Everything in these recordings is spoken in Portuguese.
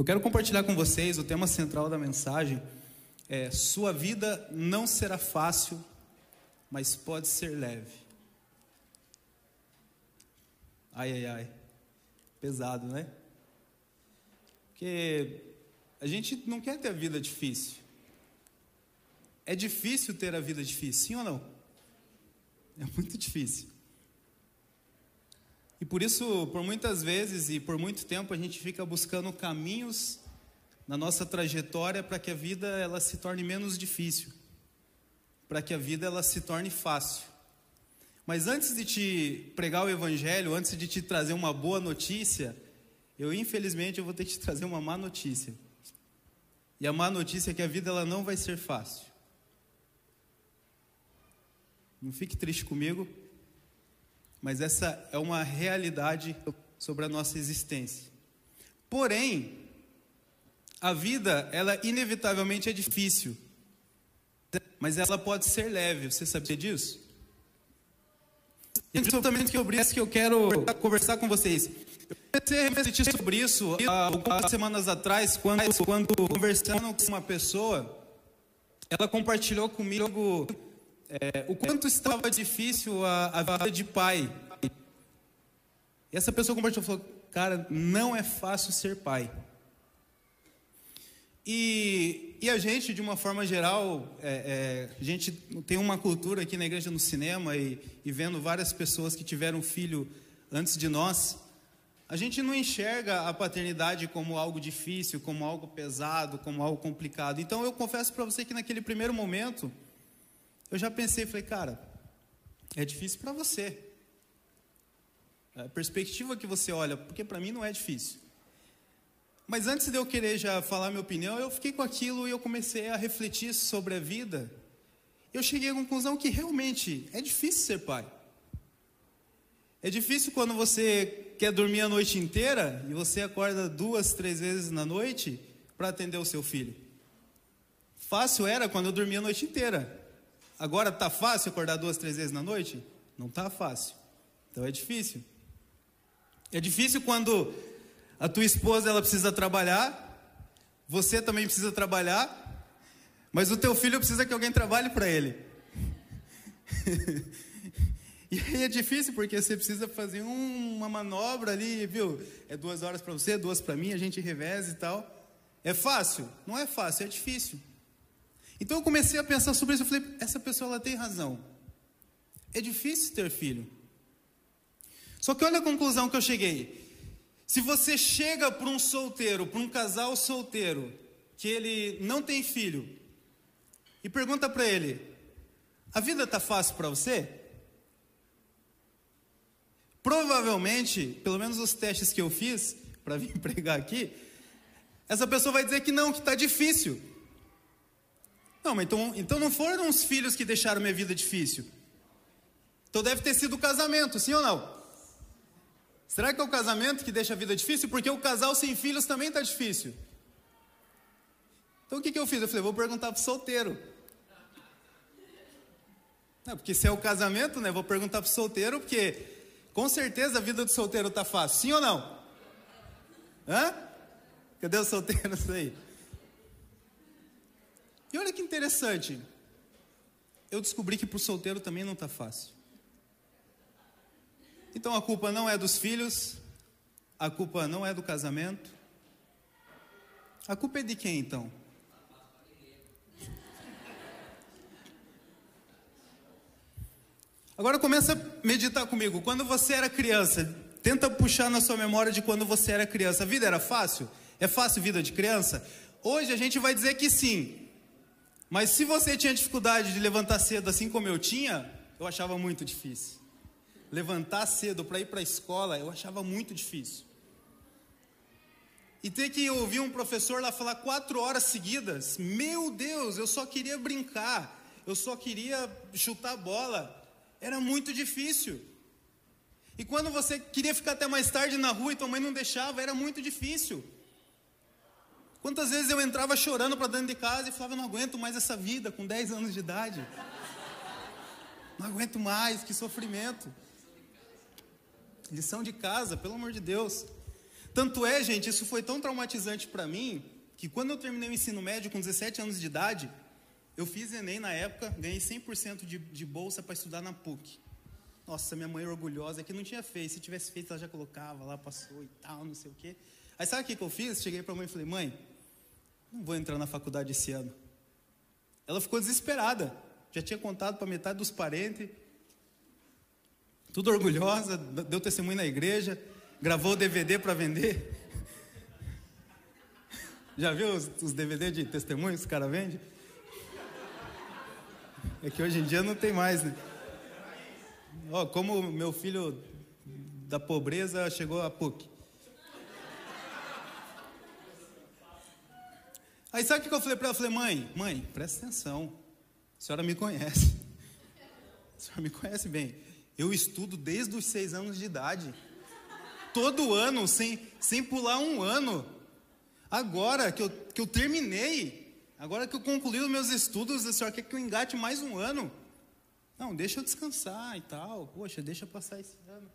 Eu quero compartilhar com vocês o tema central da mensagem. É, sua vida não será fácil, mas pode ser leve. Ai, ai, ai. Pesado, né? Porque a gente não quer ter a vida difícil. É difícil ter a vida difícil, sim ou não? É muito difícil. E por isso, por muitas vezes e por muito tempo, a gente fica buscando caminhos na nossa trajetória para que a vida ela se torne menos difícil, para que a vida ela se torne fácil. Mas antes de te pregar o evangelho, antes de te trazer uma boa notícia, eu infelizmente eu vou ter que te trazer uma má notícia. E a má notícia é que a vida ela não vai ser fácil. Não fique triste comigo, mas essa é uma realidade sobre a nossa existência. Porém, a vida, ela inevitavelmente é difícil, mas ela pode ser leve. Você sabia disso? E é justamente que eu, que eu quero conversar com vocês. Eu comecei a sobre isso há algumas semanas atrás, quando, quando conversando com uma pessoa, ela compartilhou comigo é, o quanto estava difícil a, a vida de pai. E essa pessoa compartilhou falou, cara, não é fácil ser pai. E, e a gente, de uma forma geral, é, é, a gente tem uma cultura aqui na igreja no cinema e, e vendo várias pessoas que tiveram filho antes de nós, a gente não enxerga a paternidade como algo difícil, como algo pesado, como algo complicado. Então eu confesso para você que naquele primeiro momento, eu já pensei, falei, cara, é difícil para você. A perspectiva que você olha, porque para mim não é difícil. Mas antes de eu querer já falar minha opinião, eu fiquei com aquilo e eu comecei a refletir sobre a vida. Eu cheguei à conclusão que realmente é difícil ser pai. É difícil quando você quer dormir a noite inteira e você acorda duas, três vezes na noite para atender o seu filho. Fácil era quando eu dormia a noite inteira. Agora tá fácil acordar duas, três vezes na noite? Não tá fácil. Então é difícil. É difícil quando a tua esposa ela precisa trabalhar, você também precisa trabalhar, mas o teu filho precisa que alguém trabalhe para ele. e aí é difícil porque você precisa fazer um, uma manobra ali, viu? É duas horas para você, duas para mim, a gente reveza e tal. É fácil? Não é fácil, é difícil. Então eu comecei a pensar sobre isso. Eu falei, essa pessoa ela tem razão. É difícil ter filho. Só que olha a conclusão que eu cheguei. Se você chega para um solteiro, para um casal solteiro, que ele não tem filho, e pergunta para ele: a vida está fácil para você? Provavelmente, pelo menos os testes que eu fiz para vir pregar aqui, essa pessoa vai dizer que não, que está difícil. Não, mas então, então não foram os filhos que deixaram minha vida difícil. Então deve ter sido o casamento, sim ou não? Será que é o casamento que deixa a vida difícil? Porque o casal sem filhos também está difícil. Então o que, que eu fiz? Eu falei, vou perguntar para o solteiro. Não, porque se é o casamento, né? Vou perguntar para o solteiro, porque com certeza a vida do solteiro está fácil, sim ou não? Hã? Cadê os solteiros aí? E olha que interessante. Eu descobri que para o solteiro também não está fácil. Então a culpa não é dos filhos, a culpa não é do casamento. A culpa é de quem então? Agora começa a meditar comigo. Quando você era criança, tenta puxar na sua memória de quando você era criança. A vida era fácil? É fácil vida de criança? Hoje a gente vai dizer que sim. Mas se você tinha dificuldade de levantar cedo assim como eu tinha, eu achava muito difícil. Levantar cedo para ir para a escola, eu achava muito difícil. E ter que ouvir um professor lá falar quatro horas seguidas, meu Deus, eu só queria brincar, eu só queria chutar bola, era muito difícil. E quando você queria ficar até mais tarde na rua e tua mãe não deixava, era muito difícil. Quantas vezes eu entrava chorando para dentro de casa e falava, não aguento mais essa vida com 10 anos de idade. Não aguento mais, que sofrimento. Lição de casa, pelo amor de Deus. Tanto é, gente, isso foi tão traumatizante para mim, que quando eu terminei o ensino médio com 17 anos de idade, eu fiz Enem na época, ganhei 100% de, de bolsa para estudar na PUC. Nossa, minha mãe orgulhosa, que não tinha feito. Se tivesse feito, ela já colocava lá, passou e tal, não sei o quê. Aí sabe o que, que eu fiz? Cheguei para a mãe e falei, mãe, não vou entrar na faculdade esse ano. Ela ficou desesperada. Já tinha contado para metade dos parentes. Tudo orgulhosa, deu testemunho na igreja, gravou o DVD para vender. Já viu os, os DVD de testemunho que os caras vendem? É que hoje em dia não tem mais, né? Ó, como meu filho da pobreza chegou a PUC. Aí sabe o que eu falei para ela? Eu falei, mãe, mãe, presta atenção. A senhora me conhece. A senhora me conhece bem. Eu estudo desde os seis anos de idade. Todo ano, sem, sem pular um ano. Agora que eu, que eu terminei, agora que eu concluí os meus estudos, a senhora quer que eu engate mais um ano? Não, deixa eu descansar e tal. Poxa, deixa passar esse ano.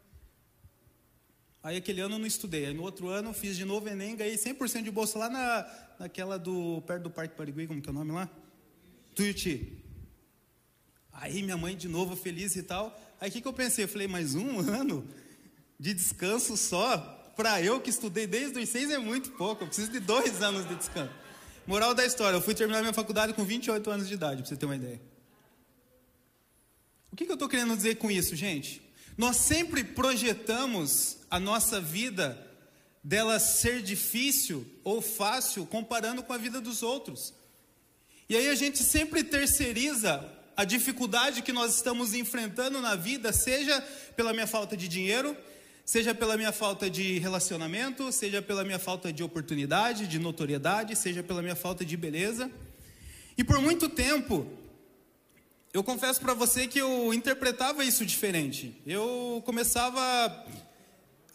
Aí aquele ano eu não estudei. Aí no outro ano eu fiz de novo Enem, ganhei 100% de bolsa lá na, naquela do perto do Parque Parigui, como que é o nome lá? Tuiuti. Aí minha mãe de novo feliz e tal. Aí o que, que eu pensei? Eu falei, mais um ano de descanso só? Para eu que estudei desde os seis é muito pouco. Eu preciso de dois anos de descanso. Moral da história, eu fui terminar minha faculdade com 28 anos de idade, para você ter uma ideia. O que, que eu estou querendo dizer com isso, gente? Nós sempre projetamos a nossa vida dela ser difícil ou fácil comparando com a vida dos outros. E aí a gente sempre terceiriza a dificuldade que nós estamos enfrentando na vida, seja pela minha falta de dinheiro, seja pela minha falta de relacionamento, seja pela minha falta de oportunidade, de notoriedade, seja pela minha falta de beleza. E por muito tempo eu confesso para você que eu interpretava isso diferente. Eu começava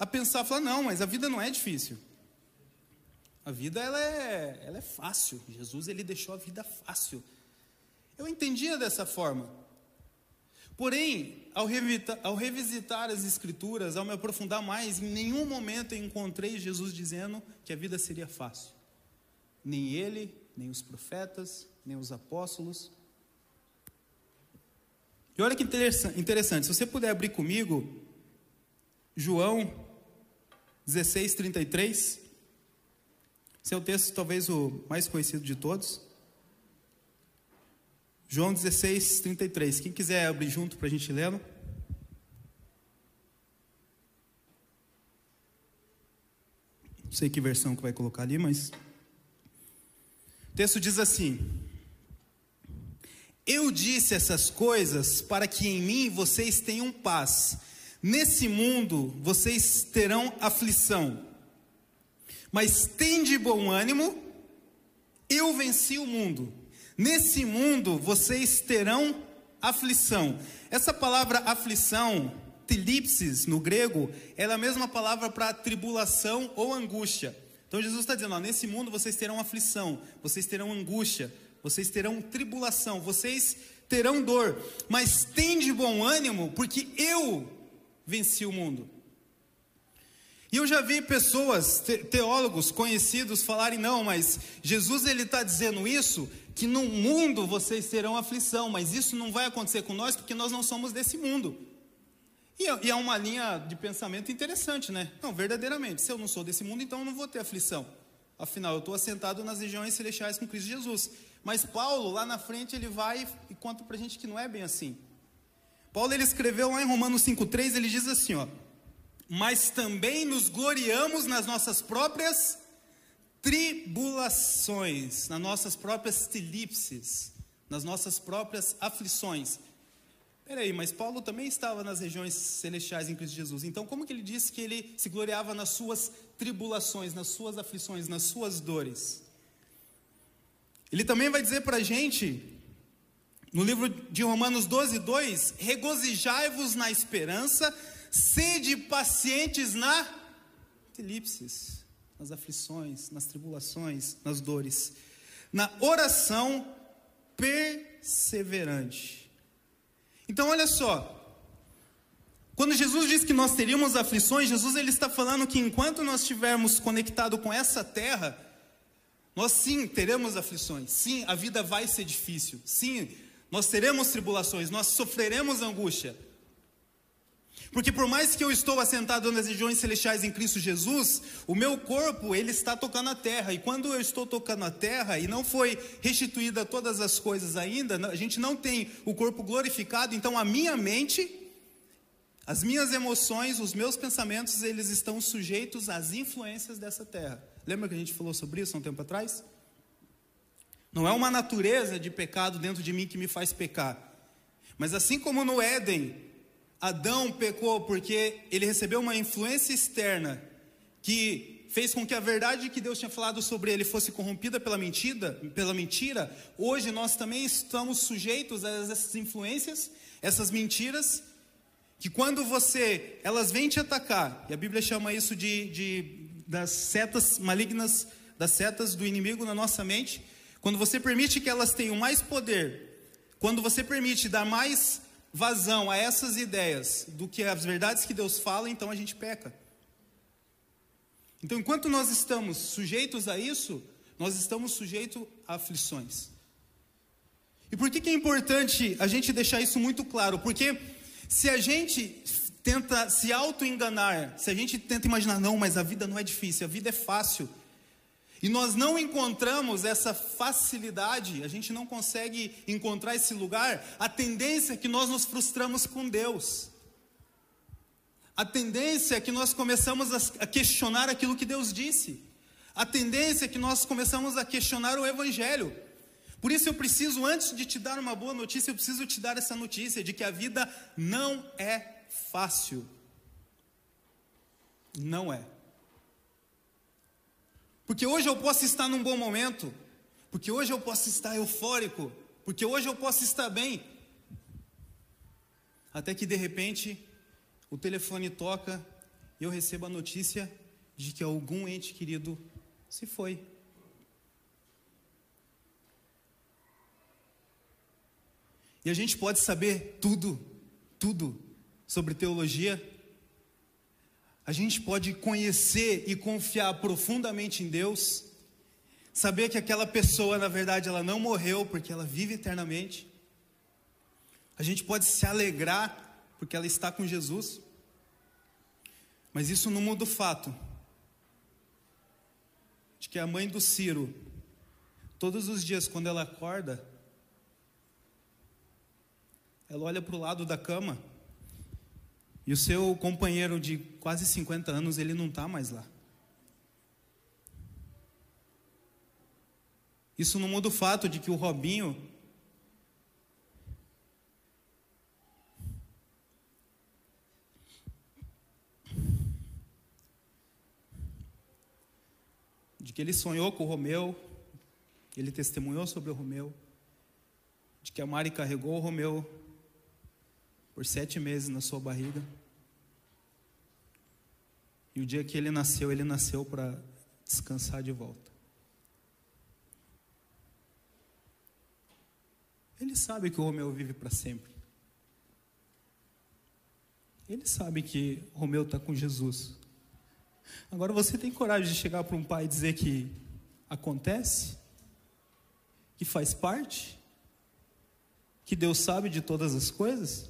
a pensar, falar, não, mas a vida não é difícil. A vida ela é, ela é fácil. Jesus ele deixou a vida fácil. Eu entendia dessa forma. Porém, ao, revita, ao revisitar as escrituras, ao me aprofundar mais, em nenhum momento eu encontrei Jesus dizendo que a vida seria fácil. Nem ele, nem os profetas, nem os apóstolos. E olha que interessante, se você puder abrir comigo, João 16, 33. Esse é o texto talvez o mais conhecido de todos. João 16, 33. Quem quiser abrir junto para a gente ler. Não sei que versão que vai colocar ali, mas. O texto diz assim: eu disse essas coisas para que em mim vocês tenham paz. Nesse mundo vocês terão aflição. Mas tende bom ânimo, eu venci o mundo. Nesse mundo vocês terão aflição. Essa palavra aflição, tilipsis no grego, é a mesma palavra para tribulação ou angústia. Então Jesus está dizendo: ó, nesse mundo vocês terão aflição, vocês terão angústia, vocês terão tribulação, vocês terão dor, mas tende bom ânimo, porque eu venci o mundo. E eu já vi pessoas, teólogos conhecidos, falarem: não, mas Jesus ele está dizendo isso, que no mundo vocês terão aflição, mas isso não vai acontecer com nós porque nós não somos desse mundo. E é, uma linha de pensamento interessante, né? Não, verdadeiramente, se eu não sou desse mundo, então eu não vou ter aflição. Afinal, eu estou assentado nas regiões celestiais com Cristo Jesus. Mas Paulo, lá na frente, ele vai e conta para a gente que não é bem assim. Paulo ele escreveu lá em Romanos 5,3, ele diz assim: ó, mas também nos gloriamos nas nossas próprias tribulações, nas nossas próprias tilipses, nas nossas próprias aflições. Peraí, mas Paulo também estava nas regiões celestiais em Cristo Jesus. Então, como que ele disse que ele se gloriava nas suas tribulações, nas suas aflições, nas suas dores? Ele também vai dizer para a gente, no livro de Romanos 12, 2: regozijai-vos na esperança, sede pacientes na elipses, nas aflições, nas tribulações, nas dores, na oração perseverante. Então, olha só, Quando Jesus diz que nós teríamos aflições, Jesus ele está falando que enquanto nós estivermos conectado com essa terra, nós sim teremos aflições. Sim, a vida vai ser difícil. Sim, nós teremos tribulações, nós sofreremos angústia. Porque por mais que eu estou assentado nas regiões celestiais em Cristo Jesus, o meu corpo, ele está tocando a terra. E quando eu estou tocando a terra e não foi restituída todas as coisas ainda, a gente não tem o corpo glorificado, então a minha mente, as minhas emoções, os meus pensamentos, eles estão sujeitos às influências dessa terra. Lembra que a gente falou sobre isso há um tempo atrás? Não é uma natureza de pecado dentro de mim que me faz pecar. Mas assim como no Éden, Adão pecou porque ele recebeu uma influência externa que fez com que a verdade que Deus tinha falado sobre ele fosse corrompida pela mentira, pela mentira. Hoje nós também estamos sujeitos a essas influências, essas mentiras, que quando você, elas vêm te atacar, e a Bíblia chama isso de, de das setas malignas, das setas do inimigo na nossa mente, quando você permite que elas tenham mais poder, quando você permite dar mais vazão a essas ideias do que as verdades que Deus fala, então a gente peca. Então, enquanto nós estamos sujeitos a isso, nós estamos sujeitos a aflições. E por que, que é importante a gente deixar isso muito claro? Porque se a gente tenta se auto-enganar, se a gente tenta imaginar, não, mas a vida não é difícil, a vida é fácil, e nós não encontramos essa facilidade, a gente não consegue encontrar esse lugar, a tendência é que nós nos frustramos com Deus. A tendência é que nós começamos a questionar aquilo que Deus disse. A tendência é que nós começamos a questionar o Evangelho. Por isso eu preciso, antes de te dar uma boa notícia, eu preciso te dar essa notícia de que a vida não é fácil. Não é. Porque hoje eu posso estar num bom momento, porque hoje eu posso estar eufórico, porque hoje eu posso estar bem. Até que de repente o telefone toca e eu recebo a notícia de que algum ente querido se foi. E a gente pode saber tudo, tudo sobre teologia, a gente pode conhecer e confiar profundamente em Deus, saber que aquela pessoa, na verdade, ela não morreu porque ela vive eternamente. A gente pode se alegrar porque ela está com Jesus. Mas isso não muda o fato de que a mãe do Ciro, todos os dias quando ela acorda, ela olha para o lado da cama e o seu companheiro de quase 50 anos, ele não está mais lá. Isso não muda o fato de que o Robinho de que ele sonhou com o Romeu, ele testemunhou sobre o Romeu, de que a Mari carregou o Romeu por sete meses na sua barriga. E o dia que ele nasceu, ele nasceu para descansar de volta. Ele sabe que o Romeu vive para sempre. Ele sabe que Romeu está com Jesus. Agora você tem coragem de chegar para um pai e dizer que acontece, que faz parte, que Deus sabe de todas as coisas?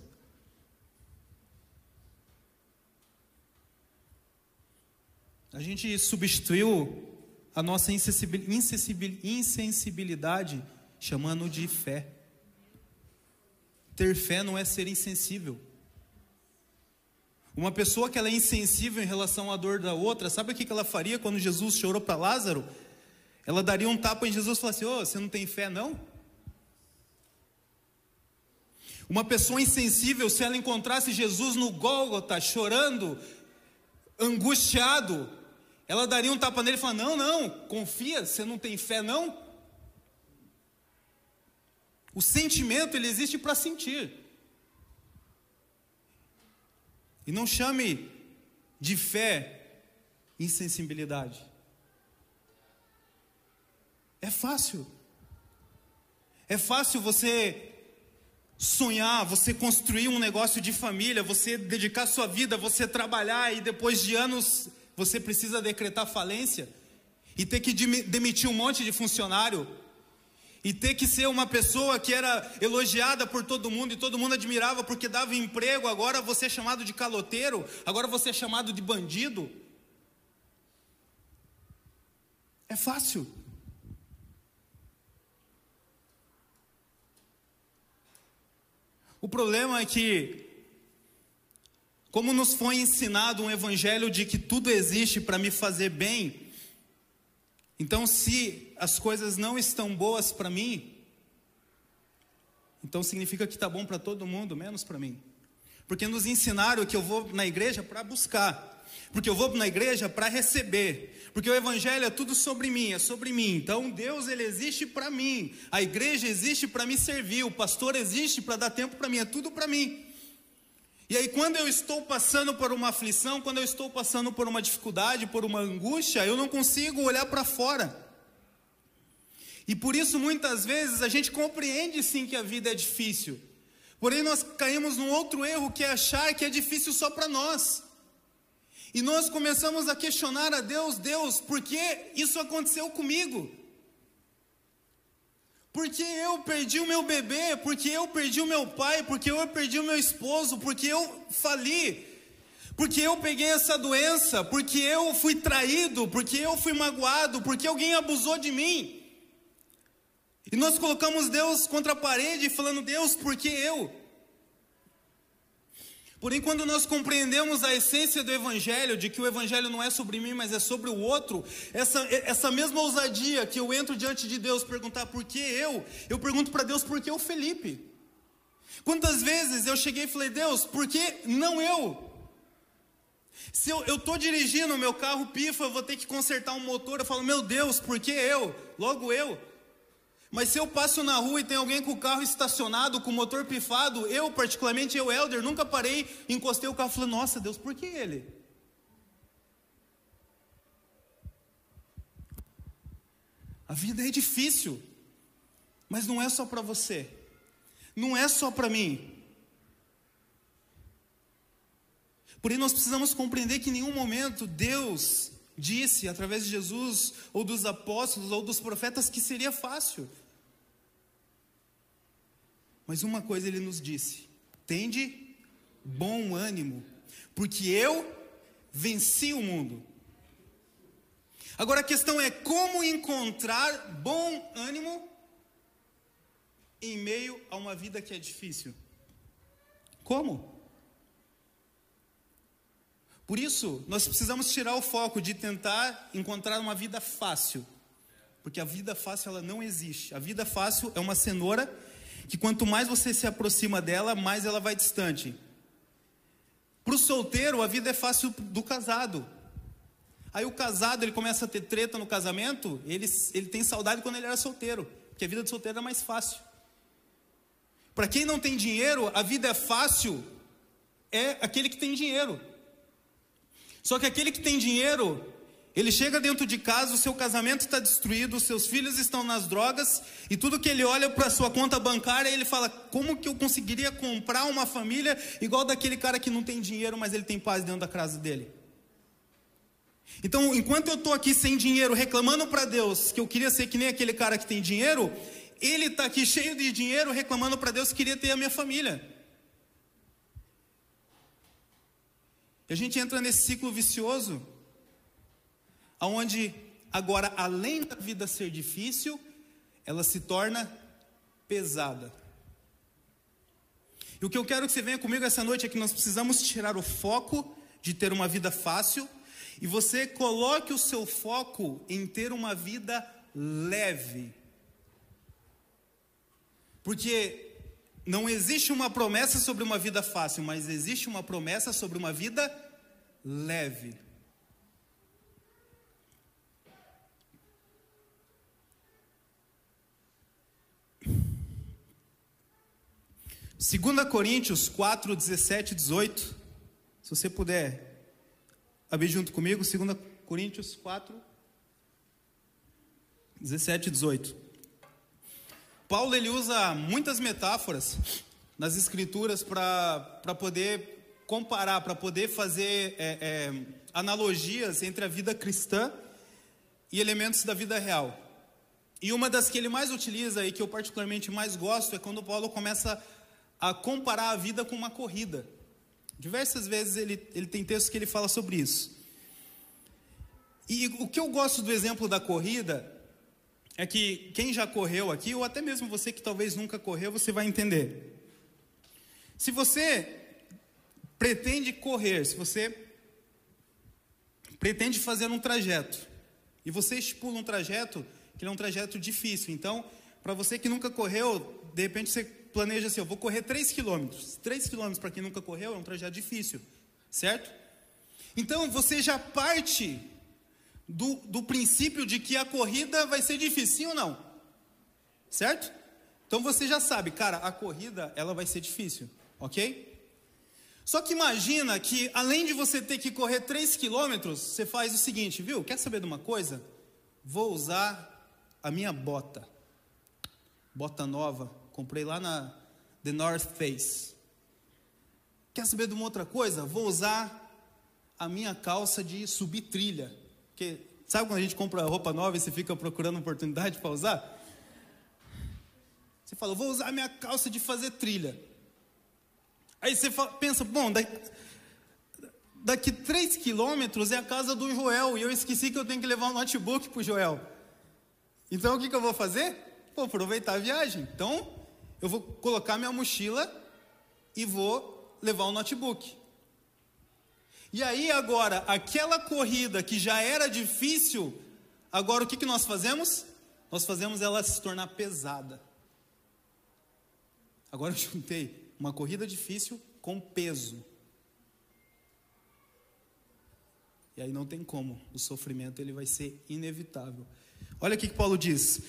A gente substituiu a nossa insensibilidade chamando de fé. Ter fé não é ser insensível. Uma pessoa que ela é insensível em relação à dor da outra, sabe o que ela faria quando Jesus chorou para Lázaro? Ela daria um tapa em Jesus e falasse: Ô, oh, você não tem fé não? Uma pessoa insensível, se ela encontrasse Jesus no Gólgota chorando, angustiado, ela daria um tapa nele e falaria: Não, não, confia, você não tem fé, não? O sentimento, ele existe para sentir. E não chame de fé insensibilidade. É fácil. É fácil você sonhar, você construir um negócio de família, você dedicar sua vida, você trabalhar e depois de anos você precisa decretar falência e ter que demitir um monte de funcionário e ter que ser uma pessoa que era elogiada por todo mundo e todo mundo admirava porque dava emprego, agora você é chamado de caloteiro, agora você é chamado de bandido. É fácil. O problema é que, como nos foi ensinado um evangelho de que tudo existe para me fazer bem, então se as coisas não estão boas para mim, então significa que está bom para todo mundo, menos para mim. Porque nos ensinaram que eu vou na igreja para buscar, porque eu vou na igreja para receber, porque o evangelho é tudo sobre mim, é sobre mim. Então Deus ele existe para mim, a igreja existe para me servir, o pastor existe para dar tempo para mim, é tudo para mim. E aí quando eu estou passando por uma aflição, quando eu estou passando por uma dificuldade, por uma angústia, eu não consigo olhar para fora. E por isso muitas vezes a gente compreende sim que a vida é difícil. Porém nós caímos num outro erro que é achar que é difícil só para nós. E nós começamos a questionar a Deus, Deus, por que isso aconteceu comigo? Porque eu perdi o meu bebê, porque eu perdi o meu pai, porque eu perdi o meu esposo, porque eu fali, porque eu peguei essa doença, porque eu fui traído, porque eu fui magoado, porque alguém abusou de mim. E nós colocamos Deus contra a parede, falando: Deus, por que eu? Porém, quando nós compreendemos a essência do Evangelho, de que o Evangelho não é sobre mim, mas é sobre o outro, essa, essa mesma ousadia que eu entro diante de Deus perguntar por que eu, eu pergunto para Deus por que o Felipe. Quantas vezes eu cheguei e falei, Deus, por que não eu? Se eu estou dirigindo, o meu carro pifa, eu vou ter que consertar um motor, eu falo, meu Deus, por que eu? Logo eu. Mas se eu passo na rua e tem alguém com o carro estacionado, com o motor pifado, eu, particularmente, eu, Helder, nunca parei, encostei o carro e falei, nossa Deus, por que ele? A vida é difícil, mas não é só para você, não é só para mim. Porém, nós precisamos compreender que em nenhum momento Deus disse, através de Jesus, ou dos apóstolos, ou dos profetas, que seria fácil. Mas uma coisa ele nos disse: tende bom ânimo, porque eu venci o mundo. Agora a questão é como encontrar bom ânimo em meio a uma vida que é difícil. Como? Por isso, nós precisamos tirar o foco de tentar encontrar uma vida fácil. Porque a vida fácil ela não existe. A vida fácil é uma cenoura que quanto mais você se aproxima dela, mais ela vai distante. Para o solteiro, a vida é fácil do casado. Aí o casado, ele começa a ter treta no casamento, ele, ele tem saudade quando ele era solteiro, porque a vida de solteiro era mais fácil. Para quem não tem dinheiro, a vida é fácil, é aquele que tem dinheiro. Só que aquele que tem dinheiro, ele chega dentro de casa, o seu casamento está destruído, os seus filhos estão nas drogas, e tudo que ele olha para a sua conta bancária, ele fala: como que eu conseguiria comprar uma família igual daquele cara que não tem dinheiro, mas ele tem paz dentro da casa dele? Então, enquanto eu estou aqui sem dinheiro, reclamando para Deus que eu queria ser que nem aquele cara que tem dinheiro, ele está aqui cheio de dinheiro, reclamando para Deus que queria ter a minha família. E a gente entra nesse ciclo vicioso aonde agora além da vida ser difícil, ela se torna pesada. E o que eu quero que você venha comigo essa noite é que nós precisamos tirar o foco de ter uma vida fácil e você coloque o seu foco em ter uma vida leve. Porque não existe uma promessa sobre uma vida fácil, mas existe uma promessa sobre uma vida leve. Segunda Coríntios 4, 17 e 18. Se você puder abrir junto comigo, 2 Coríntios 4, 17 e 18. Paulo ele usa muitas metáforas nas escrituras para poder comparar, para poder fazer é, é, analogias entre a vida cristã e elementos da vida real. E uma das que ele mais utiliza e que eu particularmente mais gosto é quando Paulo começa a comparar a vida com uma corrida. Diversas vezes ele, ele tem textos que ele fala sobre isso. E o que eu gosto do exemplo da corrida é que quem já correu aqui, ou até mesmo você que talvez nunca correu, você vai entender. Se você pretende correr, se você pretende fazer um trajeto, e você estipula um trajeto que é um trajeto difícil, então, para você que nunca correu, de repente você planeja assim, eu vou correr 3 quilômetros. 3 quilômetros para quem nunca correu é um trajeto difícil, certo? Então você já parte do, do princípio de que a corrida vai ser difícil, sim ou não? Certo? Então você já sabe, cara, a corrida ela vai ser difícil, ok? Só que imagina que além de você ter que correr 3 quilômetros, você faz o seguinte, viu? Quer saber de uma coisa? Vou usar a minha bota, bota nova, comprei lá na The North Face. Quer saber de uma outra coisa? Vou usar a minha calça de subir trilha. Porque sabe quando a gente compra roupa nova e você fica procurando oportunidade para usar? Você fala, vou usar a minha calça de fazer trilha. Aí você fala, pensa, bom, daqui, daqui 3 quilômetros é a casa do Joel e eu esqueci que eu tenho que levar um notebook para o Joel. Então o que, que eu vou fazer? Vou aproveitar a viagem. Então eu vou colocar minha mochila e vou levar o notebook. E aí agora, aquela corrida que já era difícil, agora o que, que nós fazemos? Nós fazemos ela se tornar pesada. Agora eu juntei uma corrida difícil com peso. E aí não tem como, o sofrimento ele vai ser inevitável. Olha o que Paulo diz.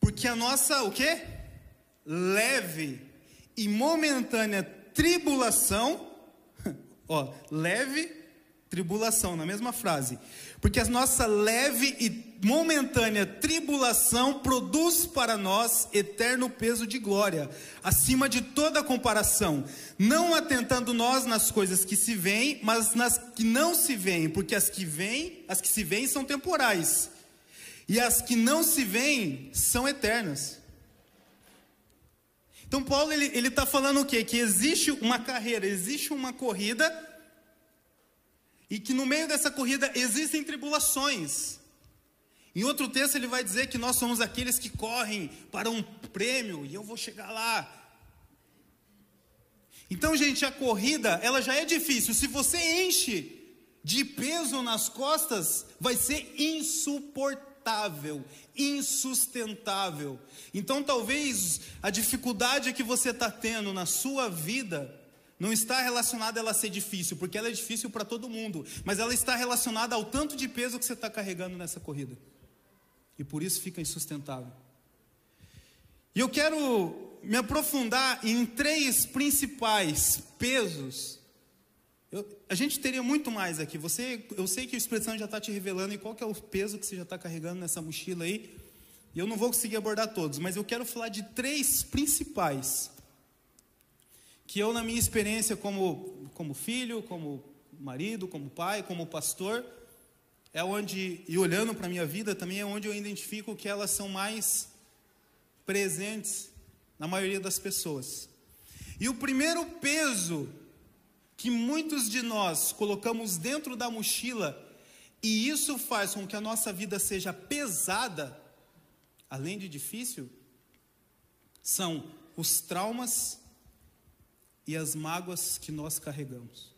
Porque a nossa, o quê? Leve e momentânea tribulação, ó, leve tribulação, na mesma frase. Porque a nossa leve e momentânea tribulação produz para nós eterno peso de glória, acima de toda comparação, não atentando nós nas coisas que se veem, mas nas que não se veem, porque as que vêm, as que se veem são temporais, e as que não se veem são eternas. Então Paulo ele está falando o quê? Que existe uma carreira, existe uma corrida e que no meio dessa corrida existem tribulações. Em outro texto ele vai dizer que nós somos aqueles que correm para um prêmio e eu vou chegar lá. Então, gente, a corrida, ela já é difícil. Se você enche de peso nas costas, vai ser insuportável insuportável, insustentável. Então, talvez a dificuldade que você está tendo na sua vida não está relacionada a ela ser difícil, porque ela é difícil para todo mundo, mas ela está relacionada ao tanto de peso que você está carregando nessa corrida. E por isso fica insustentável. E eu quero me aprofundar em três principais pesos eu, a gente teria muito mais aqui. Você, eu sei que o Espírito Santo já está te revelando e qual que é o peso que você já está carregando nessa mochila aí. E eu não vou conseguir abordar todos, mas eu quero falar de três principais que eu, na minha experiência como, como filho, como marido, como pai, como pastor, é onde, e olhando para a minha vida também, é onde eu identifico que elas são mais presentes na maioria das pessoas. E o primeiro peso que muitos de nós colocamos dentro da mochila e isso faz com que a nossa vida seja pesada, além de difícil, são os traumas e as mágoas que nós carregamos.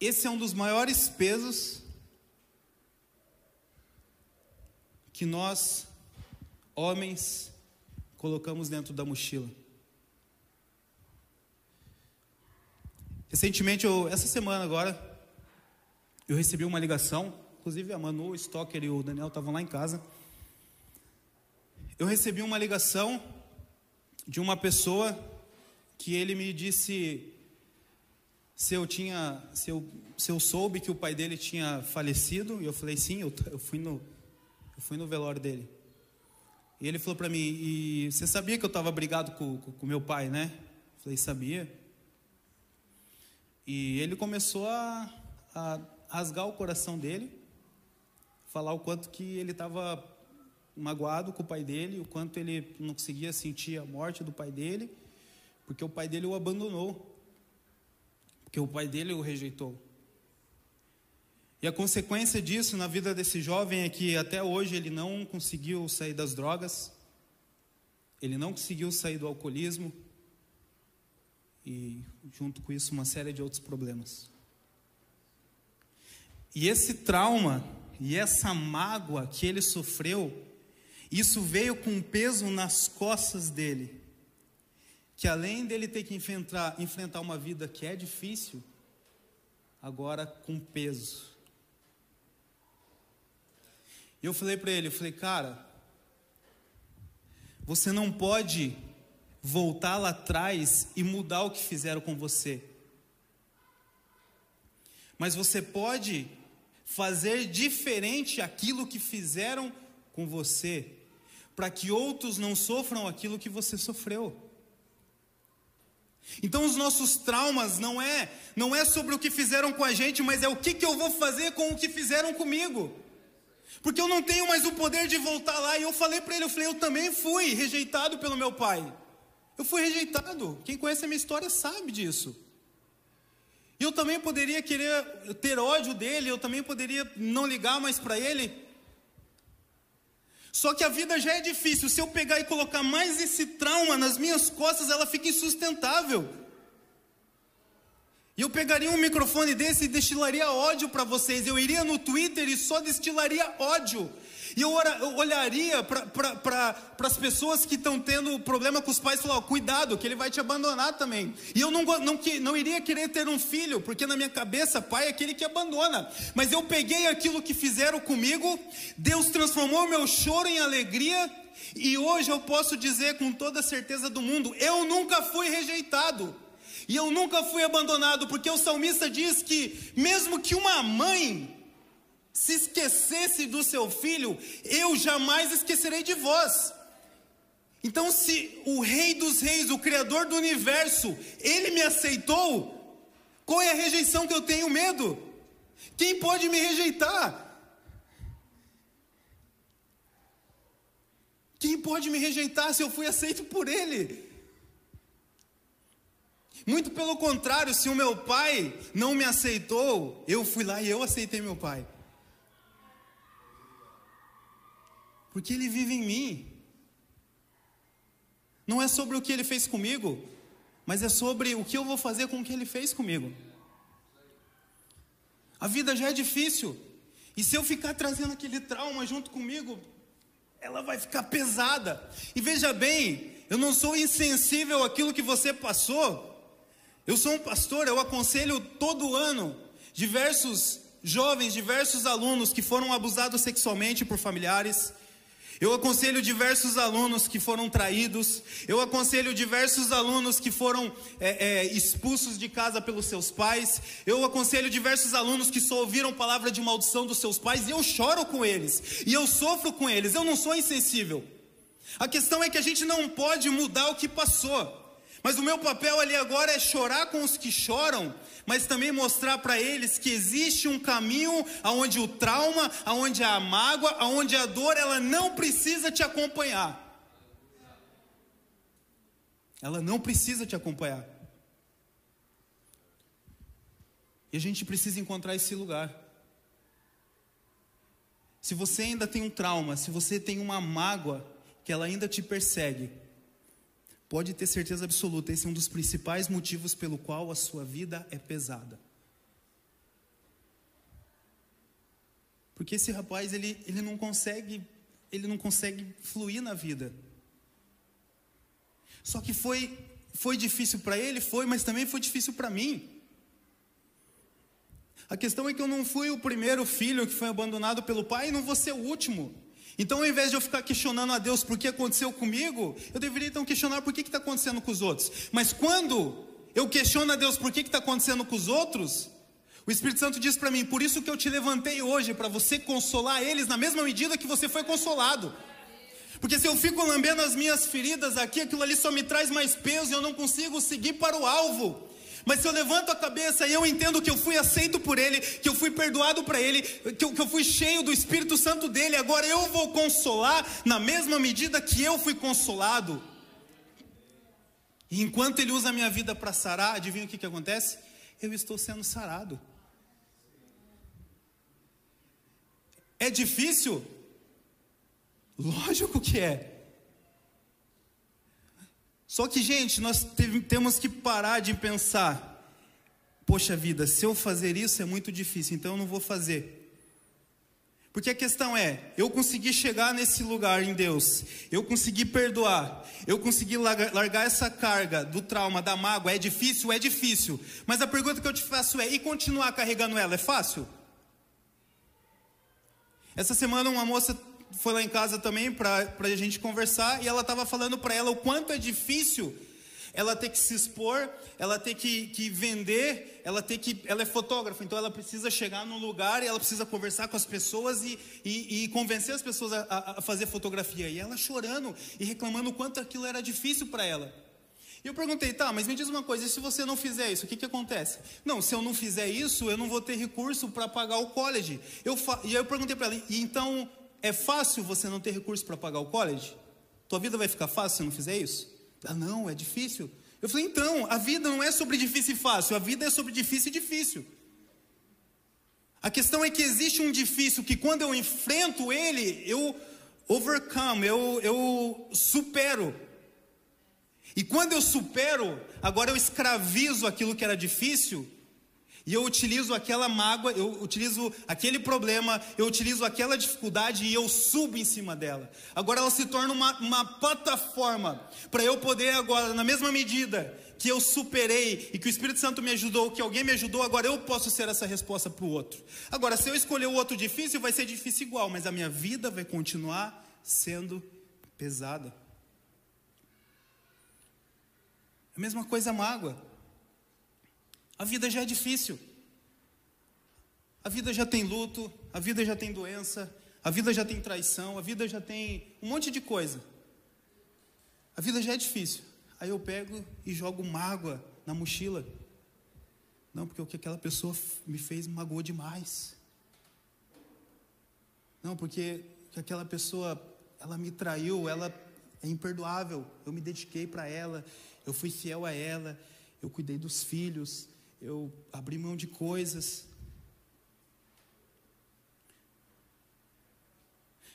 Esse é um dos maiores pesos que nós, homens, colocamos dentro da mochila. Recentemente, eu, essa semana agora, eu recebi uma ligação, inclusive a Manu, o Stocker e o Daniel estavam lá em casa. Eu recebi uma ligação de uma pessoa que ele me disse se eu tinha, se eu, se eu soube que o pai dele tinha falecido, e eu falei sim, eu, eu fui no, eu fui no velório dele. E ele falou para mim: E você sabia que eu estava brigado com, com, com meu pai, né? Eu falei: Sabia. E ele começou a, a rasgar o coração dele, falar o quanto que ele estava magoado com o pai dele, o quanto ele não conseguia sentir a morte do pai dele, porque o pai dele o abandonou, porque o pai dele o rejeitou. E a consequência disso na vida desse jovem é que até hoje ele não conseguiu sair das drogas, ele não conseguiu sair do alcoolismo e, junto com isso, uma série de outros problemas. E esse trauma e essa mágoa que ele sofreu, isso veio com peso nas costas dele. Que além dele ter que enfrentar, enfrentar uma vida que é difícil, agora com peso. E eu falei para ele, eu falei, cara, você não pode voltar lá atrás e mudar o que fizeram com você. Mas você pode fazer diferente aquilo que fizeram com você, para que outros não sofram aquilo que você sofreu. Então os nossos traumas não é não é sobre o que fizeram com a gente, mas é o que, que eu vou fazer com o que fizeram comigo. Porque eu não tenho mais o poder de voltar lá. E eu falei para ele, eu falei, eu também fui rejeitado pelo meu pai. Eu fui rejeitado. Quem conhece a minha história sabe disso. E eu também poderia querer ter ódio dele, eu também poderia não ligar mais para ele. Só que a vida já é difícil. Se eu pegar e colocar mais esse trauma nas minhas costas, ela fica insustentável. E eu pegaria um microfone desse e destilaria ódio para vocês. Eu iria no Twitter e só destilaria ódio. E eu, eu olharia para pra, as pessoas que estão tendo problema com os pais e falar: cuidado, que ele vai te abandonar também. E eu não, não, não iria querer ter um filho, porque na minha cabeça, pai é aquele que abandona. Mas eu peguei aquilo que fizeram comigo, Deus transformou meu choro em alegria. E hoje eu posso dizer com toda a certeza do mundo: eu nunca fui rejeitado. E eu nunca fui abandonado, porque o salmista diz que, mesmo que uma mãe se esquecesse do seu filho, eu jamais esquecerei de vós. Então, se o Rei dos Reis, o Criador do universo, ele me aceitou, qual é a rejeição que eu tenho medo? Quem pode me rejeitar? Quem pode me rejeitar se eu fui aceito por ele? Muito pelo contrário, se o meu pai não me aceitou, eu fui lá e eu aceitei meu pai. Porque ele vive em mim. Não é sobre o que ele fez comigo, mas é sobre o que eu vou fazer com o que ele fez comigo. A vida já é difícil, e se eu ficar trazendo aquele trauma junto comigo, ela vai ficar pesada. E veja bem, eu não sou insensível àquilo que você passou, eu sou um pastor, eu aconselho todo ano diversos jovens, diversos alunos que foram abusados sexualmente por familiares. Eu aconselho diversos alunos que foram traídos. Eu aconselho diversos alunos que foram é, é, expulsos de casa pelos seus pais. Eu aconselho diversos alunos que só ouviram palavra de maldição dos seus pais. E eu choro com eles. E eu sofro com eles. Eu não sou insensível. A questão é que a gente não pode mudar o que passou. Mas o meu papel ali agora é chorar com os que choram, mas também mostrar para eles que existe um caminho aonde o trauma, aonde a mágoa, aonde a dor, ela não precisa te acompanhar. Ela não precisa te acompanhar. E a gente precisa encontrar esse lugar. Se você ainda tem um trauma, se você tem uma mágoa que ela ainda te persegue, Pode ter certeza absoluta, esse é um dos principais motivos pelo qual a sua vida é pesada. Porque esse rapaz, ele, ele não consegue, ele não consegue fluir na vida. Só que foi foi difícil para ele, foi, mas também foi difícil para mim. A questão é que eu não fui o primeiro filho que foi abandonado pelo pai e não vou ser o último. Então, ao invés de eu ficar questionando a Deus por que aconteceu comigo, eu deveria então questionar por que está acontecendo com os outros. Mas quando eu questiono a Deus por que está acontecendo com os outros, o Espírito Santo diz para mim: por isso que eu te levantei hoje, para você consolar eles na mesma medida que você foi consolado. Porque se eu fico lambendo as minhas feridas aqui, aquilo ali só me traz mais peso e eu não consigo seguir para o alvo. Mas se eu levanto a cabeça e eu entendo que eu fui aceito por Ele, que eu fui perdoado para Ele, que eu, que eu fui cheio do Espírito Santo dele, agora eu vou consolar na mesma medida que eu fui consolado. E enquanto Ele usa a minha vida para sarar, adivinha o que, que acontece? Eu estou sendo sarado. É difícil? Lógico que é. Só que, gente, nós temos que parar de pensar: poxa vida, se eu fazer isso é muito difícil, então eu não vou fazer. Porque a questão é: eu consegui chegar nesse lugar em Deus, eu consegui perdoar, eu consegui largar essa carga do trauma, da mágoa. É difícil? É difícil. Mas a pergunta que eu te faço é: e continuar carregando ela? É fácil? Essa semana uma moça foi lá em casa também para a gente conversar e ela estava falando para ela o quanto é difícil ela ter que se expor, ela ter que, que vender, ela ter que. Ela é fotógrafa, então ela precisa chegar num lugar e ela precisa conversar com as pessoas e, e, e convencer as pessoas a, a, fazer fotografia. E ela chorando e reclamando o quanto aquilo era difícil para ela. E eu perguntei, tá, mas me diz uma coisa, e se você não fizer isso, o que, que acontece? Não, se eu não fizer isso, eu não vou ter recurso para pagar o college. Eu fa... E aí eu perguntei para ela, e então é fácil você não ter recurso para pagar o college? Tua vida vai ficar fácil se não fizer isso? Ah, não, é difícil. Eu falei, então, a vida não é sobre difícil e fácil, a vida é sobre difícil e difícil. A questão é que existe um difícil que quando eu enfrento ele, eu overcome, eu, eu supero. E quando eu supero, agora eu escravizo aquilo que era difícil e eu utilizo aquela mágoa, eu utilizo aquele problema, eu utilizo aquela dificuldade e eu subo em cima dela. Agora ela se torna uma, uma plataforma para eu poder agora, na mesma medida que eu superei e que o Espírito Santo me ajudou, que alguém me ajudou, agora eu posso ser essa resposta para o outro. Agora, se eu escolher o outro difícil, vai ser difícil igual, mas a minha vida vai continuar sendo pesada. A mesma coisa a mágoa. A vida já é difícil. A vida já tem luto, a vida já tem doença, a vida já tem traição, a vida já tem um monte de coisa. A vida já é difícil. Aí eu pego e jogo mágoa na mochila. Não, porque o que aquela pessoa me fez magoou demais. Não, porque aquela pessoa, ela me traiu, ela é imperdoável. Eu me dediquei para ela, eu fui fiel a ela, eu cuidei dos filhos, eu abri mão de coisas.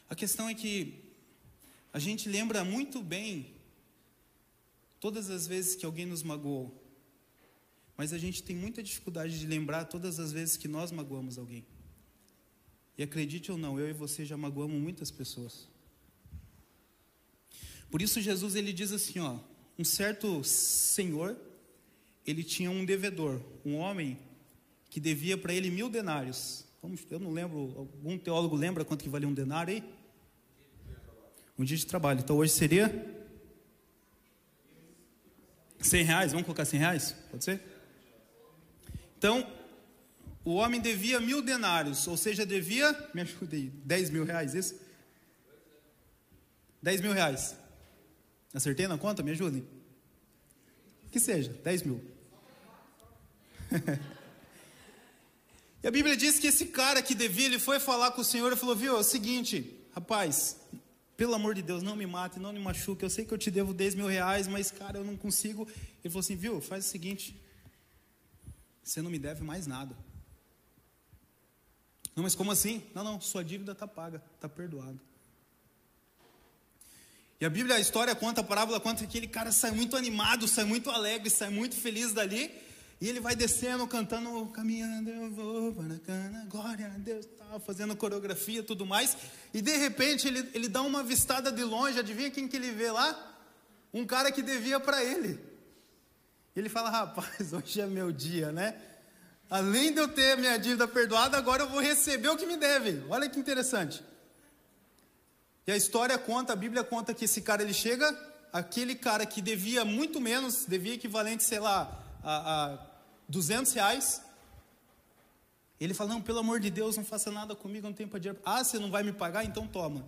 A questão é que a gente lembra muito bem todas as vezes que alguém nos magoou, mas a gente tem muita dificuldade de lembrar todas as vezes que nós magoamos alguém. E acredite ou não, eu e você já magoamos muitas pessoas. Por isso Jesus ele diz assim, ó, um certo senhor ele tinha um devedor, um homem que devia para ele mil denários. eu não lembro, algum teólogo lembra quanto que valia um denário aí? Um dia de trabalho. Então hoje seria cem reais. Vamos colocar cem reais? Pode ser? Então, o homem devia mil denários, ou seja, devia, me ajude aí, dez mil reais, isso? Dez mil reais. Acertei na conta? Me ajudem. Que seja, dez mil. e a Bíblia diz que esse cara que devia, ele foi falar com o Senhor e falou: Viu, é o seguinte, rapaz, pelo amor de Deus, não me mate, não me machuque. Eu sei que eu te devo 10 mil reais, mas cara, eu não consigo. Ele falou assim: Viu, faz o seguinte, você não me deve mais nada. Não, mas como assim? Não, não, sua dívida está paga, está perdoada. E a Bíblia, a história conta, a parábola conta que aquele cara sai muito animado, sai muito alegre, sai muito feliz dali. E ele vai descendo, cantando, caminhando, eu vou para cana, glória a Deus, tal, fazendo coreografia e tudo mais. E de repente ele, ele dá uma vistada de longe, adivinha quem que ele vê lá? Um cara que devia para ele. E ele fala, rapaz, hoje é meu dia, né? Além de eu ter minha dívida perdoada, agora eu vou receber o que me deve. Olha que interessante. E a história conta, a Bíblia conta que esse cara ele chega, aquele cara que devia muito menos, devia equivalente, sei lá, a, a 200 reais. Ele fala: Não, pelo amor de Deus, não faça nada comigo, não tenho para dinheiro. Ah, você não vai me pagar? Então toma.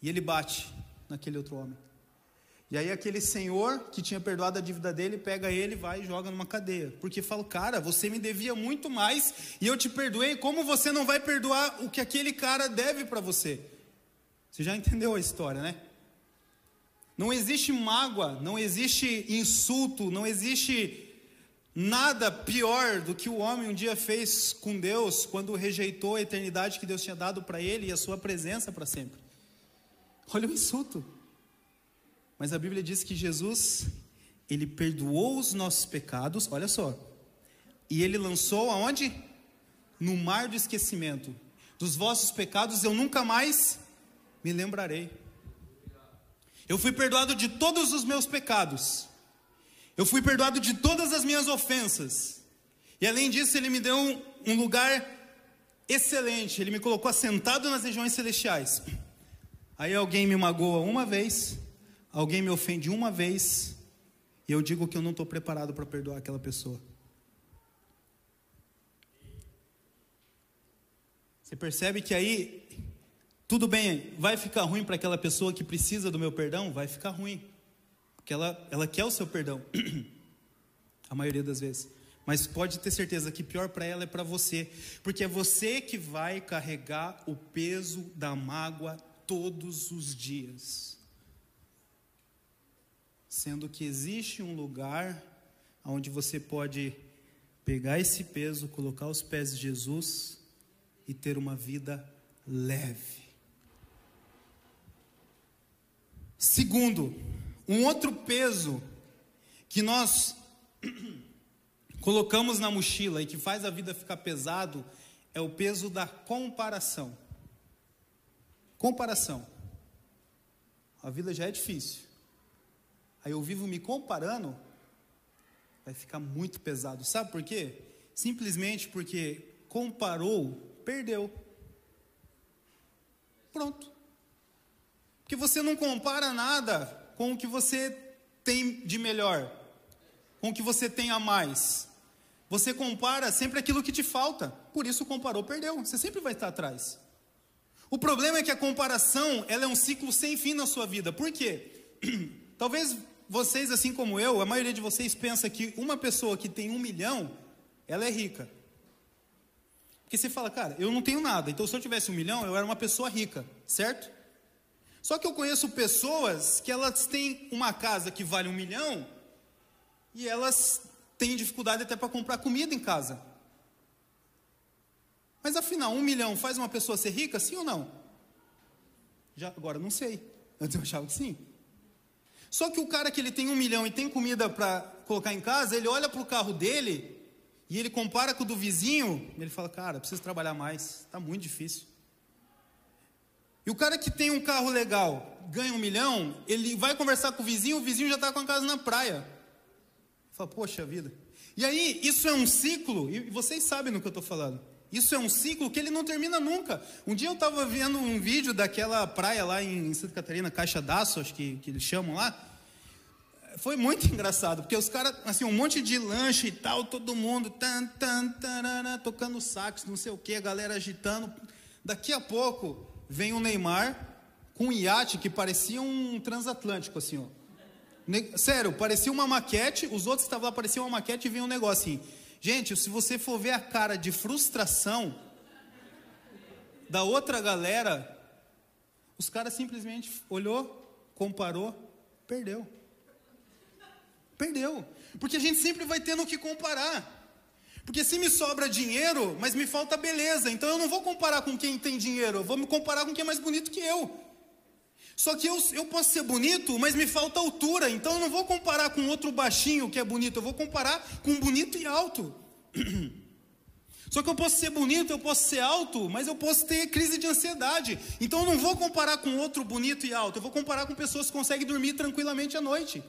E ele bate naquele outro homem. E aí aquele senhor que tinha perdoado a dívida dele, pega ele, vai e joga numa cadeia. Porque fala, cara, você me devia muito mais e eu te perdoei, como você não vai perdoar o que aquele cara deve para você? Você já entendeu a história, né? Não existe mágoa, não existe insulto, não existe nada pior do que o homem um dia fez com Deus quando rejeitou a eternidade que Deus tinha dado para ele e a sua presença para sempre. Olha o insulto. Mas a Bíblia diz que Jesus, ele perdoou os nossos pecados, olha só. E ele lançou aonde? No mar do esquecimento. Dos vossos pecados eu nunca mais me lembrarei. Eu fui perdoado de todos os meus pecados. Eu fui perdoado de todas as minhas ofensas. E além disso, ele me deu um, um lugar excelente. Ele me colocou assentado nas regiões celestiais. Aí alguém me magoa uma vez, alguém me ofende uma vez, e eu digo que eu não estou preparado para perdoar aquela pessoa. Você percebe que aí, tudo bem, vai ficar ruim para aquela pessoa que precisa do meu perdão? Vai ficar ruim, porque ela, ela quer o seu perdão, a maioria das vezes. Mas pode ter certeza que pior para ela é para você, porque é você que vai carregar o peso da mágoa todos os dias sendo que existe um lugar onde você pode pegar esse peso, colocar os pés de Jesus e ter uma vida leve. Segundo, um outro peso que nós colocamos na mochila e que faz a vida ficar pesado é o peso da comparação. Comparação. A vida já é difícil aí eu vivo me comparando, vai ficar muito pesado. Sabe por quê? Simplesmente porque comparou, perdeu. Pronto. Porque você não compara nada com o que você tem de melhor, com o que você tem a mais. Você compara sempre aquilo que te falta. Por isso comparou, perdeu. Você sempre vai estar atrás. O problema é que a comparação, ela é um ciclo sem fim na sua vida. Por quê? Talvez vocês, assim como eu, a maioria de vocês pensa que uma pessoa que tem um milhão, ela é rica. Porque você fala, cara, eu não tenho nada, então se eu tivesse um milhão, eu era uma pessoa rica, certo? Só que eu conheço pessoas que elas têm uma casa que vale um milhão e elas têm dificuldade até para comprar comida em casa. Mas afinal, um milhão faz uma pessoa ser rica, sim ou não? Já, agora não sei. Antes eu achava que sim. Só que o cara que ele tem um milhão e tem comida para colocar em casa, ele olha para o carro dele e ele compara com o do vizinho, ele fala, cara, preciso trabalhar mais, está muito difícil. E o cara que tem um carro legal, ganha um milhão, ele vai conversar com o vizinho, o vizinho já está com a casa na praia. Fala, poxa vida. E aí, isso é um ciclo, e vocês sabem no que eu estou falando. Isso é um ciclo que ele não termina nunca. Um dia eu estava vendo um vídeo daquela praia lá em Santa Catarina, Caixa d'Aço, acho que, que eles chamam lá. Foi muito engraçado, porque os caras, assim, um monte de lanche e tal, todo mundo tan, tan, tarana, tocando sax, não sei o que, a galera agitando. Daqui a pouco vem o Neymar com um iate que parecia um transatlântico, assim, ó. Sério, parecia uma maquete, os outros estavam lá, parecia uma maquete e vinha um negócio assim. Gente, se você for ver a cara de frustração da outra galera, os caras simplesmente olhou, comparou, perdeu. Perdeu. Porque a gente sempre vai tendo que comparar. Porque se me sobra dinheiro, mas me falta beleza, então eu não vou comparar com quem tem dinheiro, eu vou me comparar com quem é mais bonito que eu. Só que eu, eu posso ser bonito, mas me falta altura, então eu não vou comparar com outro baixinho que é bonito, eu vou comparar com bonito e alto. Só que eu posso ser bonito, eu posso ser alto, mas eu posso ter crise de ansiedade. Então eu não vou comparar com outro bonito e alto, eu vou comparar com pessoas que conseguem dormir tranquilamente à noite.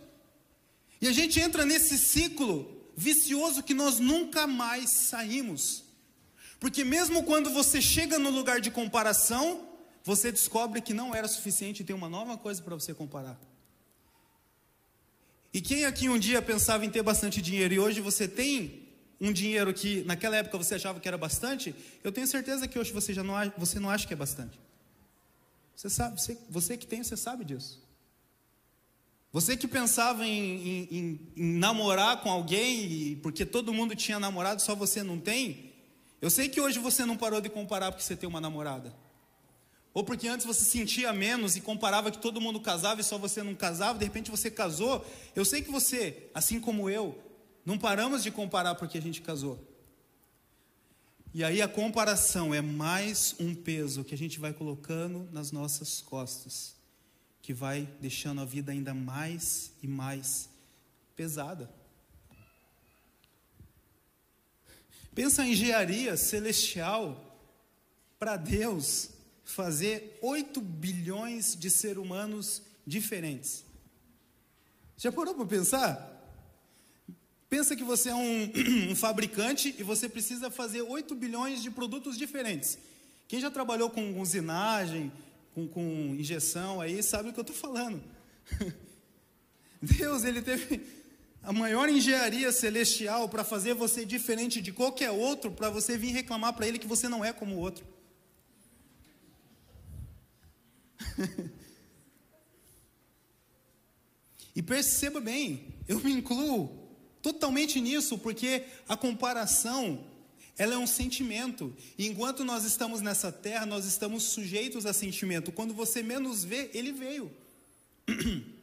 E a gente entra nesse ciclo vicioso que nós nunca mais saímos. Porque mesmo quando você chega no lugar de comparação, você descobre que não era suficiente e tem uma nova coisa para você comparar. E quem aqui um dia pensava em ter bastante dinheiro e hoje você tem um dinheiro que naquela época você achava que era bastante, eu tenho certeza que hoje você já não, você não acha que é bastante. Você sabe, você, você que tem, você sabe disso. Você que pensava em, em, em, namorar com alguém, porque todo mundo tinha namorado, só você não tem. Eu sei que hoje você não parou de comparar porque você tem uma namorada. Ou porque antes você sentia menos e comparava que todo mundo casava e só você não casava, de repente você casou. Eu sei que você, assim como eu, não paramos de comparar porque a gente casou. E aí a comparação é mais um peso que a gente vai colocando nas nossas costas que vai deixando a vida ainda mais e mais pesada. Pensa em engenharia celestial para Deus fazer 8 bilhões de seres humanos diferentes. Já parou para pensar? Pensa que você é um, um, fabricante e você precisa fazer 8 bilhões de produtos diferentes. Quem já trabalhou com usinagem, com, com injeção aí, sabe o que eu estou falando. Deus, ele teve a maior engenharia celestial para fazer você diferente de qualquer outro, para você vir reclamar para ele que você não é como o outro. e perceba bem, eu me incluo totalmente nisso, porque a comparação ela é um sentimento. E enquanto nós estamos nessa terra, nós estamos sujeitos a sentimento. Quando você menos vê, ele veio.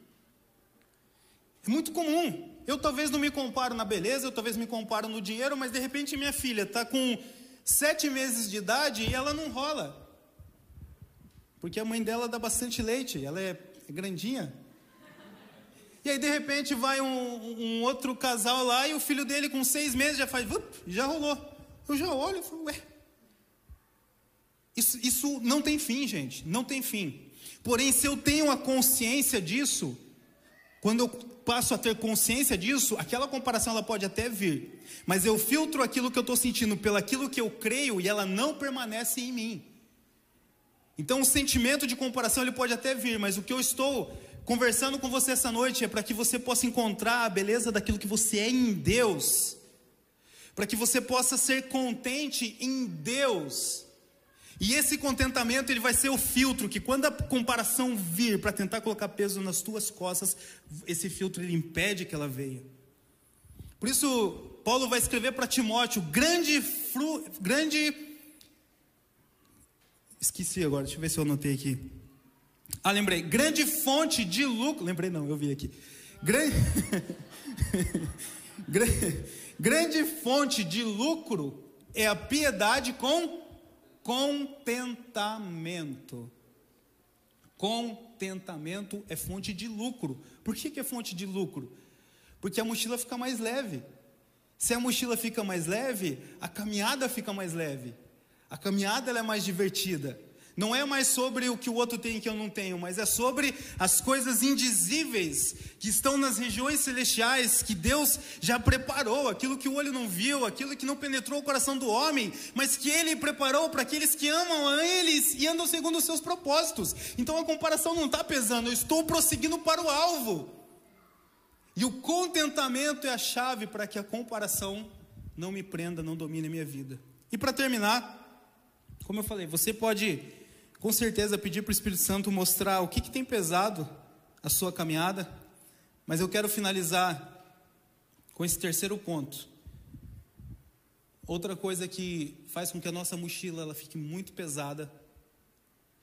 É muito comum. Eu talvez não me comparo na beleza, eu talvez me comparo no dinheiro, mas de repente minha filha está com sete meses de idade e ela não rola. Porque a mãe dela dá bastante leite, ela é, grandinha. E aí de repente vai um, um, outro casal lá e o filho dele com seis meses já faz, já rolou. Eu já olho e falo, ué. Isso, isso não tem fim, gente, não tem fim. Porém, se eu tenho a consciência disso, quando eu passo a ter consciência disso, aquela comparação ela pode até vir, mas eu filtro aquilo que eu estou sentindo pelo aquilo que eu creio e ela não permanece em mim. Então, o sentimento de comparação ele pode até vir, mas o que eu estou conversando com você essa noite é para que você possa encontrar a beleza daquilo que você é em Deus para que você possa ser contente em Deus. E esse contentamento ele vai ser o filtro que quando a comparação vir para tentar colocar peso nas tuas costas, esse filtro ele impede que ela venha. Por isso Paulo vai escrever para Timóteo, grande fru, grande Esqueci agora, deixa eu ver se eu anotei aqui. Ah, lembrei. Grande fonte de lucro. Lembrei não, eu vi aqui. Grande Grande fonte de lucro é a piedade com contentamento. Contentamento é fonte de lucro. Por que, que é fonte de lucro? Porque a mochila fica mais leve. Se a mochila fica mais leve, a caminhada fica mais leve. A caminhada é mais divertida. Não é mais sobre o que o outro tem e que eu não tenho, mas é sobre as coisas indizíveis que estão nas regiões celestiais, que Deus já preparou, aquilo que o olho não viu, aquilo que não penetrou o coração do homem, mas que Ele preparou para aqueles que amam a eles e andam segundo os seus propósitos. Então a comparação não está pesando, eu estou prosseguindo para o alvo. E o contentamento é a chave para que a comparação não me prenda, não domine a minha vida. E para terminar, como eu falei, você pode com certeza pedir para o Espírito Santo mostrar o que, que tem pesado a sua caminhada, mas eu quero finalizar com esse terceiro ponto. Outra coisa que faz com que a nossa mochila ela fique muito pesada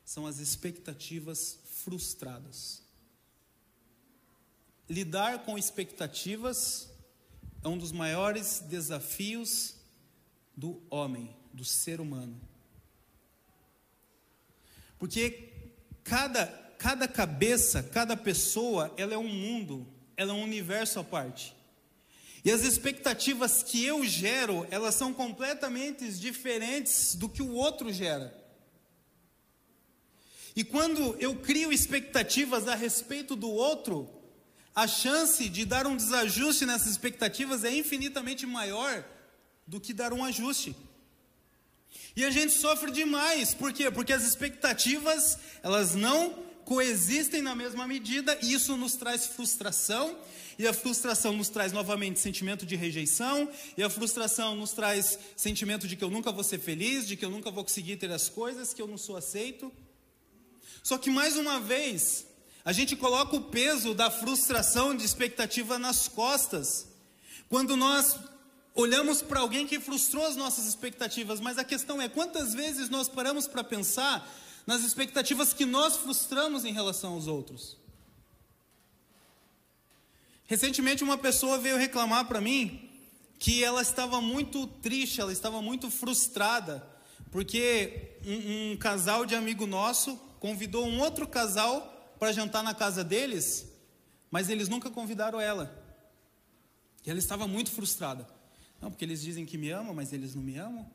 são as expectativas frustradas. Lidar com expectativas é um dos maiores desafios do homem, do ser humano. Porque cada, cada cabeça, cada pessoa, ela é um mundo, ela é um universo à parte. E as expectativas que eu gero, elas são completamente diferentes do que o outro gera. E quando eu crio expectativas a respeito do outro, a chance de dar um desajuste nessas expectativas é infinitamente maior do que dar um ajuste. E a gente sofre demais, por quê? Porque as expectativas, elas não coexistem na mesma medida, e isso nos traz frustração, e a frustração nos traz novamente sentimento de rejeição, e a frustração nos traz sentimento de que eu nunca vou ser feliz, de que eu nunca vou conseguir ter as coisas, que eu não sou aceito. Só que mais uma vez, A gente coloca o peso da frustração de expectativa nas costas. Quando nós olhamos para alguém que frustrou as nossas expectativas, mas a questão é quantas vezes nós paramos para pensar nas expectativas que nós frustramos em relação aos outros. Recentemente uma pessoa veio reclamar para mim que ela estava muito triste, ela estava muito frustrada, porque um, um casal de amigo nosso convidou um outro casal para jantar na casa deles, mas eles nunca convidaram ela. E ela estava muito frustrada. Não, porque eles dizem que me amam, mas eles não me amam.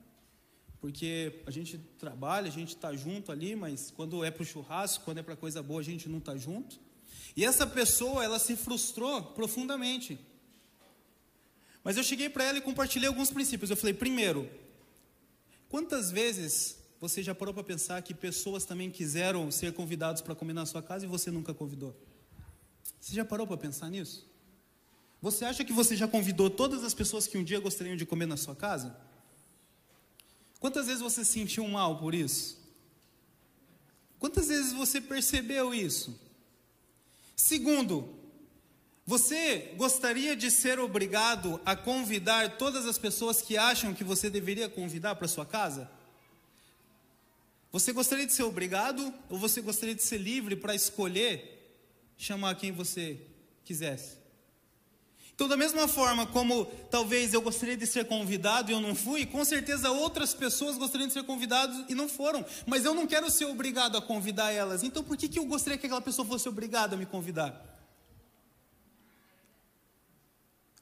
Porque a gente trabalha, a gente está junto ali, mas quando é para o churrasco, quando é para coisa boa, a gente não está junto. E essa pessoa, ela se frustrou profundamente. Mas eu cheguei para ela e compartilhei alguns princípios. Eu falei, primeiro, quantas vezes você já parou para pensar que pessoas também quiseram ser convidados para comer na sua casa e você nunca convidou? Você já parou para pensar nisso? Você acha que você já convidou todas as pessoas que um dia gostariam de comer na sua casa? Quantas vezes você se sentiu mal por isso? Quantas vezes você percebeu isso? Segundo, você gostaria de ser obrigado a convidar todas as pessoas que acham que você deveria convidar para sua casa? Você gostaria de ser obrigado ou você gostaria de ser livre para escolher chamar quem você quisesse? Então, da mesma forma como talvez eu gostaria de ser convidado e eu não fui, com certeza outras pessoas gostariam de ser convidadas e não foram. Mas eu não quero ser obrigado a convidar elas. Então, por que, que eu gostaria que aquela pessoa fosse obrigada a me convidar?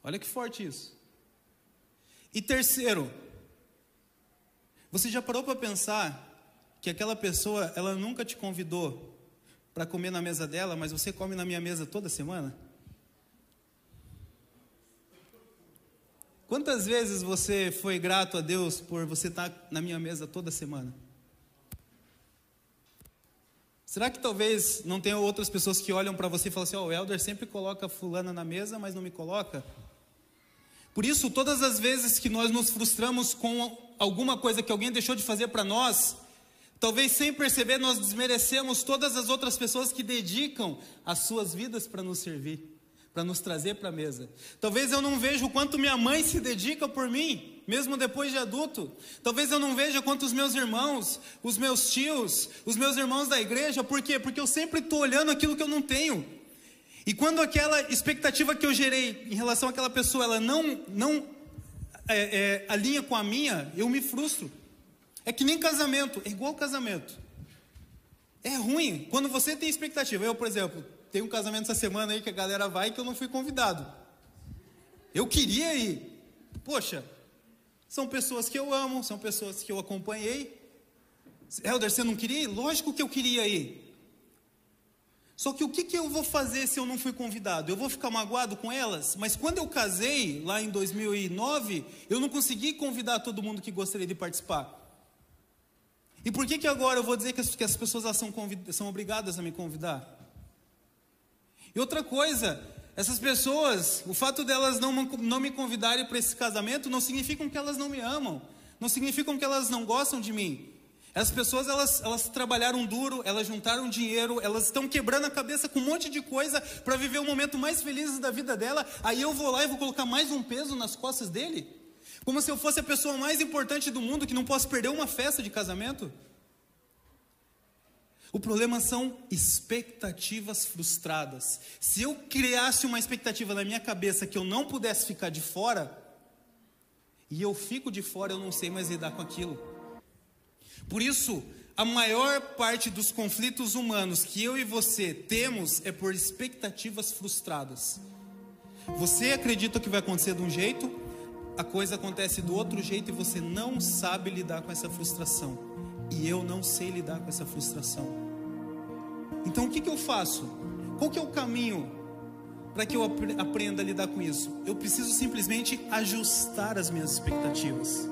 Olha que forte isso. E terceiro, você já parou para pensar que aquela pessoa, ela nunca te convidou para comer na mesa dela, mas você come na minha mesa toda semana? Quantas vezes você foi grato a Deus por você estar na minha mesa toda semana? Será que talvez não tenha outras pessoas que olham para você e falam assim: oh, o Helder sempre coloca fulana na mesa, mas não me coloca? Por isso, todas as vezes que nós nos frustramos com alguma coisa que alguém deixou de fazer para nós, talvez sem perceber nós desmerecemos todas as outras pessoas que dedicam as suas vidas para nos servir para nos trazer para a mesa. Talvez eu não veja o quanto minha mãe se dedica por mim, mesmo depois de adulto. Talvez eu não veja quanto os meus irmãos, os meus tios, os meus irmãos da igreja, por quê? Porque eu sempre estou olhando aquilo que eu não tenho. E quando aquela expectativa que eu gerei em relação àquela pessoa, ela não, não é, é, alinha com a minha, eu me frustro. É que nem casamento, é igual casamento. É ruim. Quando você tem expectativa, eu, por exemplo, tem um casamento essa semana aí que a galera vai que eu não fui convidado. Eu queria ir. Poxa, são pessoas que eu amo, são pessoas que eu acompanhei. Helder, você não queria ir? Lógico que eu queria ir. Só que o que, que eu vou fazer se eu não fui convidado? Eu vou ficar magoado com elas? Mas quando eu casei, lá em 2009, eu não consegui convidar todo mundo que gostaria de participar. E por que, que agora eu vou dizer que as, que as pessoas são, são obrigadas a me convidar? E outra coisa, essas pessoas, o fato delas não, não me convidarem para esse casamento não significa que elas não me amam, não significa que elas não gostam de mim. Essas pessoas, elas, elas trabalharam duro, elas juntaram dinheiro, elas estão quebrando a cabeça com um monte de coisa para viver o momento mais feliz da vida dela. Aí eu vou lá e vou colocar mais um peso nas costas dele? Como se eu fosse a pessoa mais importante do mundo que não posso perder uma festa de casamento? O problema são expectativas frustradas. Se eu criasse uma expectativa na minha cabeça que eu não pudesse ficar de fora, e eu fico de fora, eu não sei mais lidar com aquilo. Por isso, a maior parte dos conflitos humanos que eu e você temos é por expectativas frustradas. Você acredita que vai acontecer de um jeito, a coisa acontece do outro jeito e você não sabe lidar com essa frustração. E eu não sei lidar com essa frustração. Então o que, que eu faço? Qual que é o caminho para que eu aprenda a lidar com isso? Eu preciso simplesmente ajustar as minhas expectativas.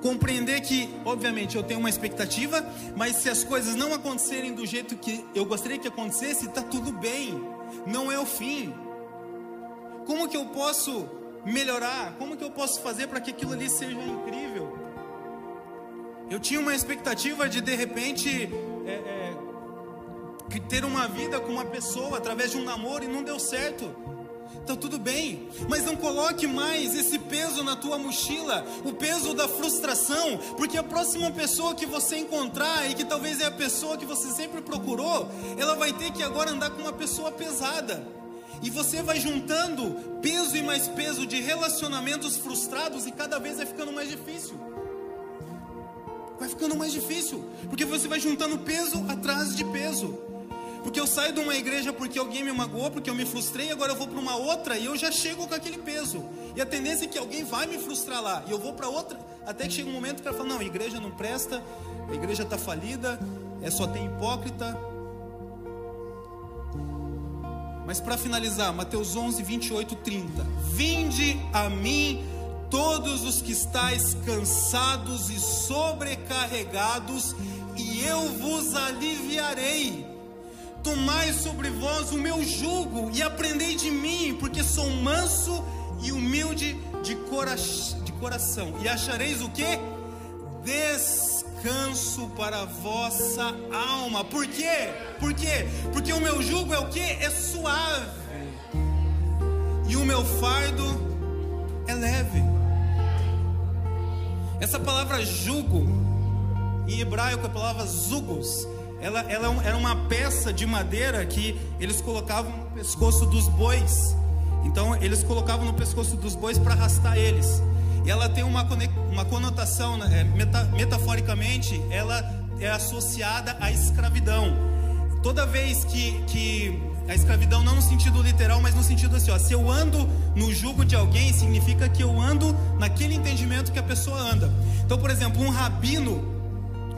Compreender que, obviamente, eu tenho uma expectativa, mas se as coisas não acontecerem do jeito que eu gostaria que acontecesse, está tudo bem, não é o fim. Como que eu posso melhorar? Como que eu posso fazer para que aquilo ali seja incrível? Eu tinha uma expectativa de de repente é, é, ter uma vida com uma pessoa através de um namoro e não deu certo. Tá tudo bem, mas não coloque mais esse peso na tua mochila, o peso da frustração, porque a próxima pessoa que você encontrar e que talvez é a pessoa que você sempre procurou, ela vai ter que agora andar com uma pessoa pesada. E você vai juntando peso e mais peso de relacionamentos frustrados e cada vez vai ficando mais difícil. Vai ficando mais difícil, porque você vai juntando peso atrás de peso. Porque eu saio de uma igreja porque alguém me magoou, porque eu me frustrei, agora eu vou para uma outra e eu já chego com aquele peso. E a tendência é que alguém vai me frustrar lá, e eu vou para outra, até que chega um momento que ela fala: não, a igreja não presta, a igreja está falida, é só tem hipócrita. Mas para finalizar, Mateus 11, 28, 30. Vinde a mim todos os que estáis cansados e sobrecarregados, e eu vos aliviarei. Tomai sobre vós o meu jugo e aprendei de mim, porque sou manso e humilde de, cora de coração. E achareis o que? Descanso para a vossa alma. Por quê? Por quê? Porque o meu jugo é o que? É suave. E o meu fardo é leve. Essa palavra jugo, em hebraico é a palavra zugos ela, ela era uma peça de madeira que eles colocavam no pescoço dos bois. Então eles colocavam no pescoço dos bois para arrastar eles. E ela tem uma, uma conotação, né, é, meta, metaforicamente, ela é associada à escravidão. Toda vez que, que a escravidão não no sentido literal, mas no sentido assim, ó, se eu ando no jugo de alguém, significa que eu ando naquele entendimento que a pessoa anda. Então, por exemplo, um rabino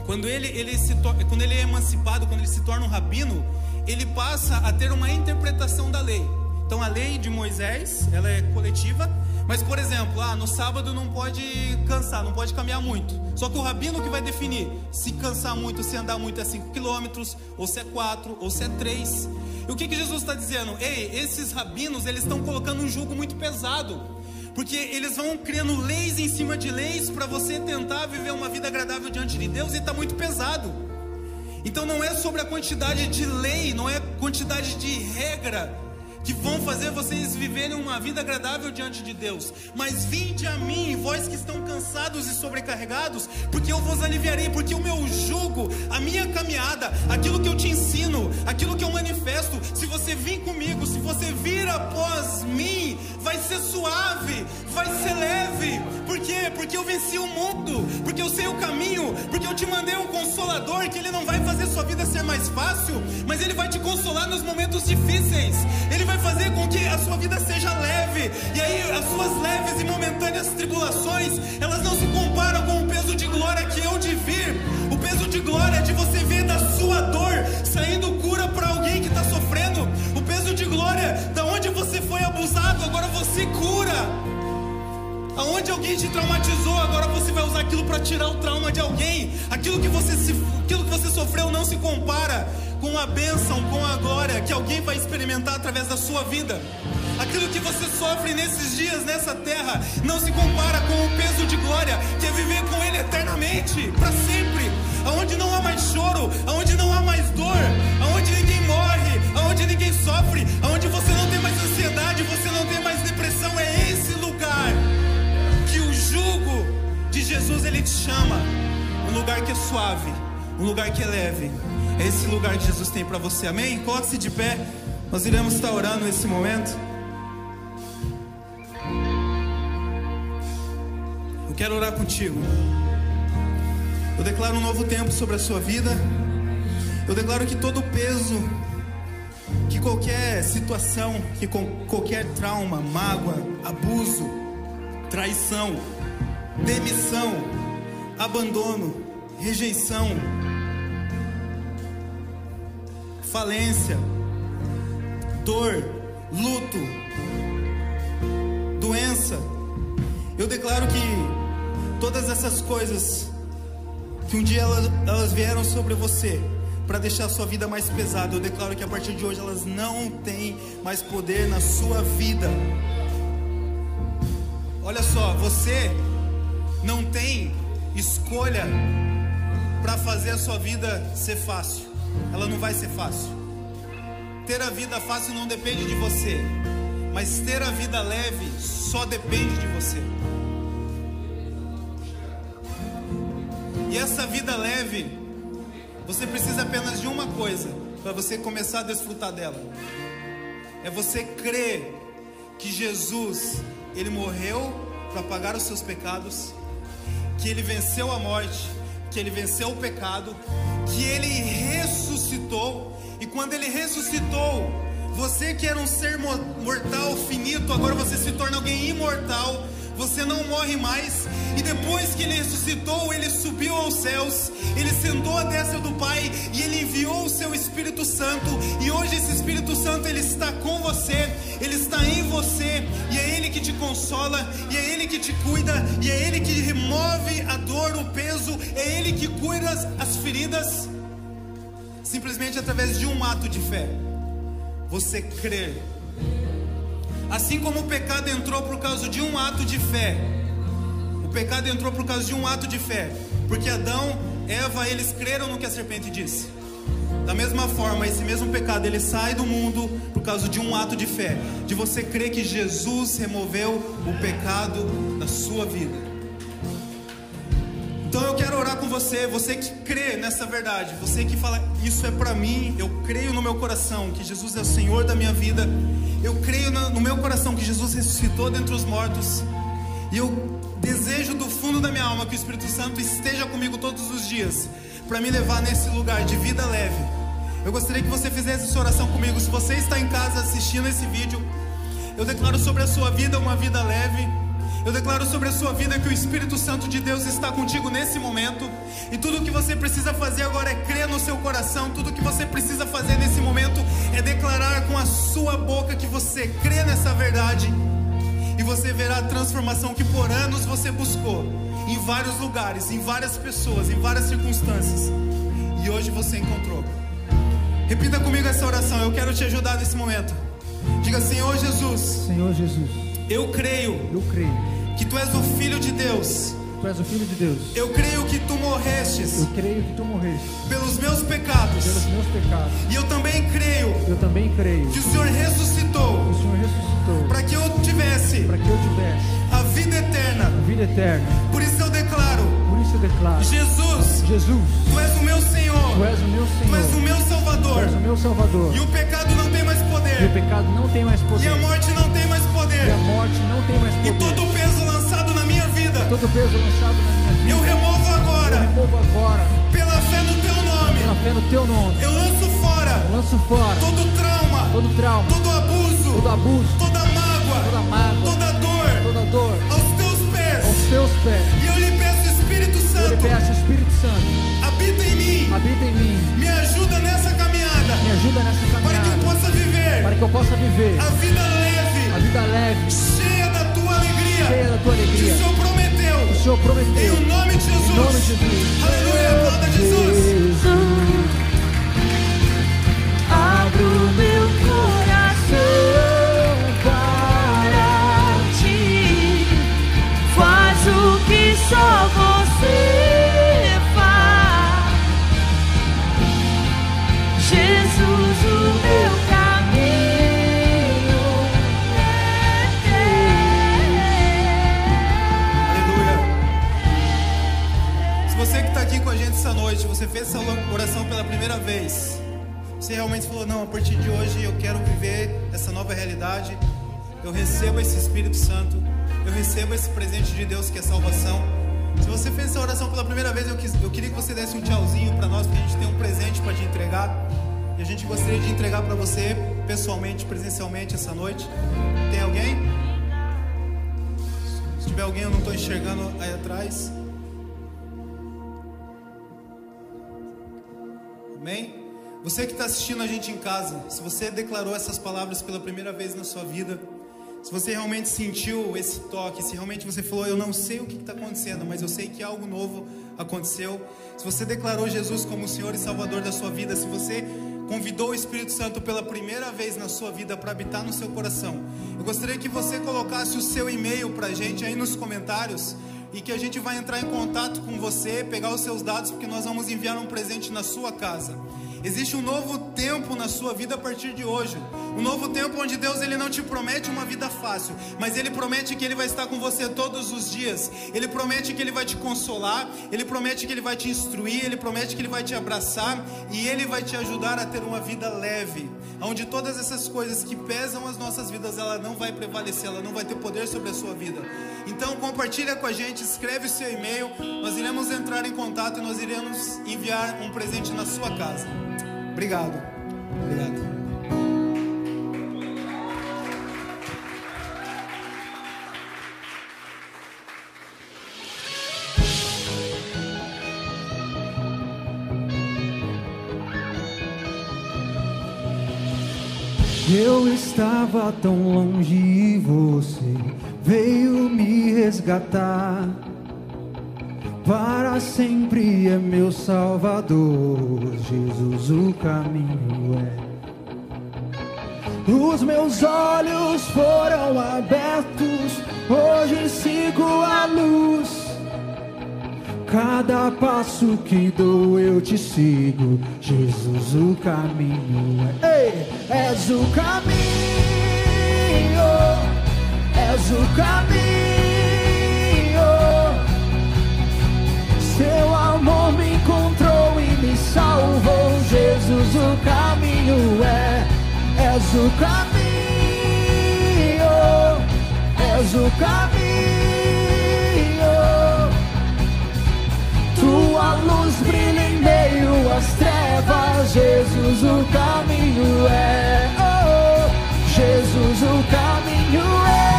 quando ele, ele se quando ele é emancipado, quando ele se torna um rabino, ele passa a ter uma interpretação da lei. Então a lei de Moisés, ela é coletiva, mas por exemplo, ah, no sábado não pode cansar, não pode caminhar muito. Só que o rabino que vai definir se cansar muito, se andar muito é 5 quilômetros, ou se é 4, ou se é 3. E o que, que Jesus está dizendo? Ei, esses rabinos, eles estão colocando um jugo muito pesado porque eles vão criando leis em cima de leis para você tentar viver uma vida agradável diante de Deus e está muito pesado. Então não é sobre a quantidade de lei, não é quantidade de regra que vão fazer vocês viverem uma vida agradável diante de Deus. Mas vinde a mim, vós que estão cansados e sobrecarregados, porque eu vos aliviarei, porque o meu jugo, a minha caminhada, aquilo que eu te ensino, aquilo que eu manifesto, se você vir comigo, se você vir após mim, vai ser suave, vai ser leve. Por quê? Porque eu venci o mundo, porque eu sei o caminho, porque eu te mandei um consolador que ele não vai fazer sua vida ser mais fácil, mas ele vai te consolar nos momentos difíceis. Ele vai vai fazer com que a sua vida seja leve. E aí as suas leves e momentâneas tribulações, elas não se comparam com o peso de glória que eu de vir. O peso de glória é de você ver da sua dor saindo cura para alguém que está sofrendo. O peso de glória da onde você foi abusado, agora você cura. Aonde alguém te traumatizou, agora você vai usar aquilo para tirar o trauma de alguém. Aquilo que você se, aquilo que você sofreu não se compara com a bênção, com a glória que alguém vai experimentar através da sua vida. Aquilo que você sofre nesses dias, nessa terra, não se compara com o peso de glória que é viver com Ele eternamente, para sempre. Aonde não há mais choro, aonde não há mais dor, aonde ninguém morre, aonde ninguém sofre, aonde você não tem mais ansiedade, você não tem mais Jesus ele te chama. Um lugar que é suave, um lugar que é leve. É esse lugar que Jesus tem para você. Amém? Coloque-se de pé. Nós iremos estar orando nesse momento. Eu quero orar contigo. Eu declaro um novo tempo sobre a sua vida. Eu declaro que todo peso, que qualquer situação, que qualquer trauma, mágoa, abuso, traição, demissão, abandono, rejeição, falência, dor, luto, doença. Eu declaro que todas essas coisas que um dia elas, elas vieram sobre você para deixar a sua vida mais pesada, eu declaro que a partir de hoje elas não têm mais poder na sua vida. Olha só, você não tem escolha para fazer a sua vida ser fácil. Ela não vai ser fácil. ter a vida fácil não depende de você, mas ter a vida leve só depende de você. E essa vida leve, você precisa apenas de uma coisa para você começar a desfrutar dela. É você crer que Jesus, ele morreu para pagar os seus pecados, que ele venceu a morte, que ele venceu o pecado, que ele ressuscitou, e quando ele ressuscitou, você que era um ser mortal, finito, agora você se torna alguém imortal você não morre mais. E depois que ele ressuscitou, ele subiu aos céus, ele sentou à destra do Pai e ele enviou o seu Espírito Santo. E hoje esse Espírito Santo ele está com você, ele está em você, e é ele que te consola, e é ele que te cuida, e é ele que remove a dor, o peso, é ele que cura as feridas. Simplesmente através de um ato de fé. Você crer Assim como o pecado entrou por causa de um ato de fé. O pecado entrou por causa de um ato de fé. Porque Adão, Eva, eles creram no que a serpente disse. Da mesma forma, esse mesmo pecado ele sai do mundo por causa de um ato de fé, de você crer que Jesus removeu o pecado da sua vida. Então eu quero orar com você, você que crê nessa verdade, você que fala, isso é para mim, eu creio no meu coração que Jesus é o Senhor da minha vida, eu creio no meu coração que Jesus ressuscitou dentre os mortos, e eu desejo do fundo da minha alma que o Espírito Santo esteja comigo todos os dias, para me levar nesse lugar de vida leve. Eu gostaria que você fizesse essa oração comigo. Se você está em casa assistindo esse vídeo, eu declaro sobre a sua vida uma vida leve. Eu declaro sobre a sua vida que o Espírito Santo de Deus está contigo nesse momento. E tudo o que você precisa fazer agora é crer no seu coração. Tudo o que você precisa fazer nesse momento é declarar com a sua boca que você crê nessa verdade. E você verá a transformação que por anos você buscou em vários lugares, em várias pessoas, em várias circunstâncias. E hoje você encontrou. Repita comigo essa oração. Eu quero te ajudar nesse momento. Diga, Senhor Jesus. Senhor Jesus. Eu creio. Eu creio que tu és o filho de Deus. Tu és o filho de Deus. Eu creio que tu morrestes. Eu creio que tu. Pelos meus pecados. Pelos meus pecados. E eu também creio. Eu também creio. Que o Senhor ressuscitou. Que o Senhor ressuscitou. Para que eu tivesse. Para que eu tivesse. A vida eterna. A vida eterna. Por isso eu declaro. Por isso eu declaro. Jesus. Jesus. Tu és o meu Senhor. Tu és o meu Senhor. Tu és o meu Salvador. Tu és o meu Salvador. E o pecado não tem mais poder. E o pecado não tem mais poder. E a morte não tem mais poder. E a morte não tem mais poder. E todo o peso lançado na minha vida. E todo o peso lançado na minha vida. Eu removo agora. Eu removo agora. Pela fé no teu nome. Pela fé no teu nome. Eu lanço fora. Eu lanço fora. Todo trauma. Todo trauma. Todo abuso. Todo abuso. Toda mágoa. Toda mágoa. Toda dor. Toda dor. Aos teus pés. Aos teus pés. E eu lhe peço Espírito Santo. Eu lhe peço Espírito Santo. Habita em mim. Habita em mim. Me ajuda nessa caminhada. Me ajuda nessa caminhada. Eu possa viver. A vida leve. A vida leve. Cheia da tua alegria. Cheia da tua alegria. Que o Senhor prometeu. O Senhor prometeu. Em nome de Jesus. Em nome de Jesus. Aleluia. Aplauda Jesus. Jesus. Fez essa oração pela primeira vez. Você realmente falou, não, a partir de hoje eu quero viver essa nova realidade. Eu recebo esse Espírito Santo. Eu recebo esse presente de Deus que é salvação. Se você fez essa oração pela primeira vez, eu, quis, eu queria que você desse um tchauzinho para nós, porque a gente tem um presente para te entregar. E a gente gostaria de entregar para você pessoalmente, presencialmente essa noite. Tem alguém? Se tiver alguém, eu não estou enxergando aí atrás. Você que está assistindo a gente em casa, se você declarou essas palavras pela primeira vez na sua vida, se você realmente sentiu esse toque, se realmente você falou, eu não sei o que está acontecendo, mas eu sei que algo novo aconteceu. Se você declarou Jesus como o Senhor e Salvador da sua vida, se você convidou o Espírito Santo pela primeira vez na sua vida para habitar no seu coração, eu gostaria que você colocasse o seu e-mail para a gente aí nos comentários e que a gente vai entrar em contato com você, pegar os seus dados, porque nós vamos enviar um presente na sua casa. Existe um novo tempo na sua vida a partir de hoje. Um novo tempo onde Deus ele não te promete uma vida fácil, mas ele promete que ele vai estar com você todos os dias. Ele promete que ele vai te consolar, ele promete que ele vai te instruir, ele promete que ele vai te abraçar e ele vai te ajudar a ter uma vida leve, onde todas essas coisas que pesam as nossas vidas, ela não vai prevalecer, ela não vai ter poder sobre a sua vida. Então compartilha com a gente, escreve o seu e-mail, nós iremos entrar em contato e nós iremos enviar um presente na sua casa. Obrigado. Obrigado. Eu estava tão longe e você veio me resgatar. Para sempre é meu Salvador, Jesus o caminho é. Os meus olhos foram abertos, hoje sigo a luz. Cada passo que dou eu te sigo, Jesus o caminho é. Ei, és o caminho, és o caminho. Seu amor me encontrou e me salvou, Jesus o caminho é. És o caminho, és o caminho. Tua luz brilha em meio às trevas, Jesus o caminho é. Oh, Jesus o caminho é.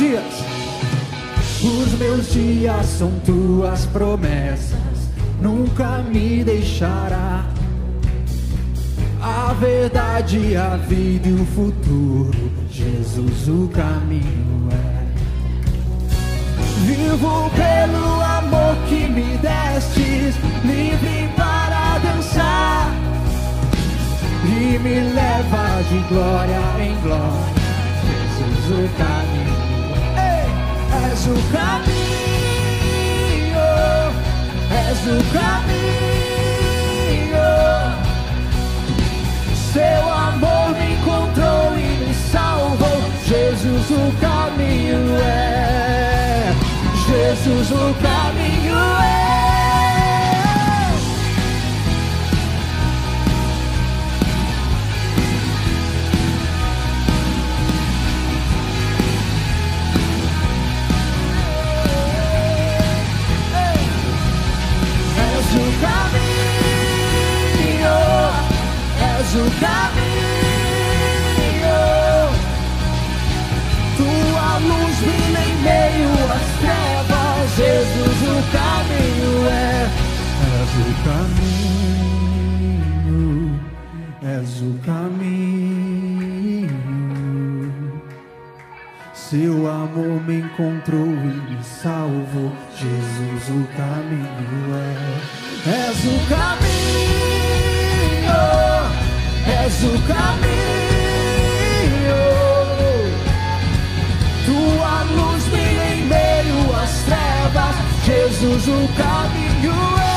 Dias, os meus dias são tuas promessas, nunca me deixará. A verdade, a vida e o futuro, Jesus o caminho é. Vivo pelo amor que me destes, livre para dançar e me leva de glória em glória. Jesus o caminho, és o caminho, és o caminho. Seu amor me encontrou e me salvou. Jesus o caminho é, Jesus o caminho é. És o caminho. Tua luz brilha em meio às trevas, Jesus o caminho é. És o caminho, és o caminho. Seu amor me encontrou e me salvou. Jesus, o caminho é. És o caminho, és o caminho. Tua luz brilha em meio às trevas. Jesus, o caminho é.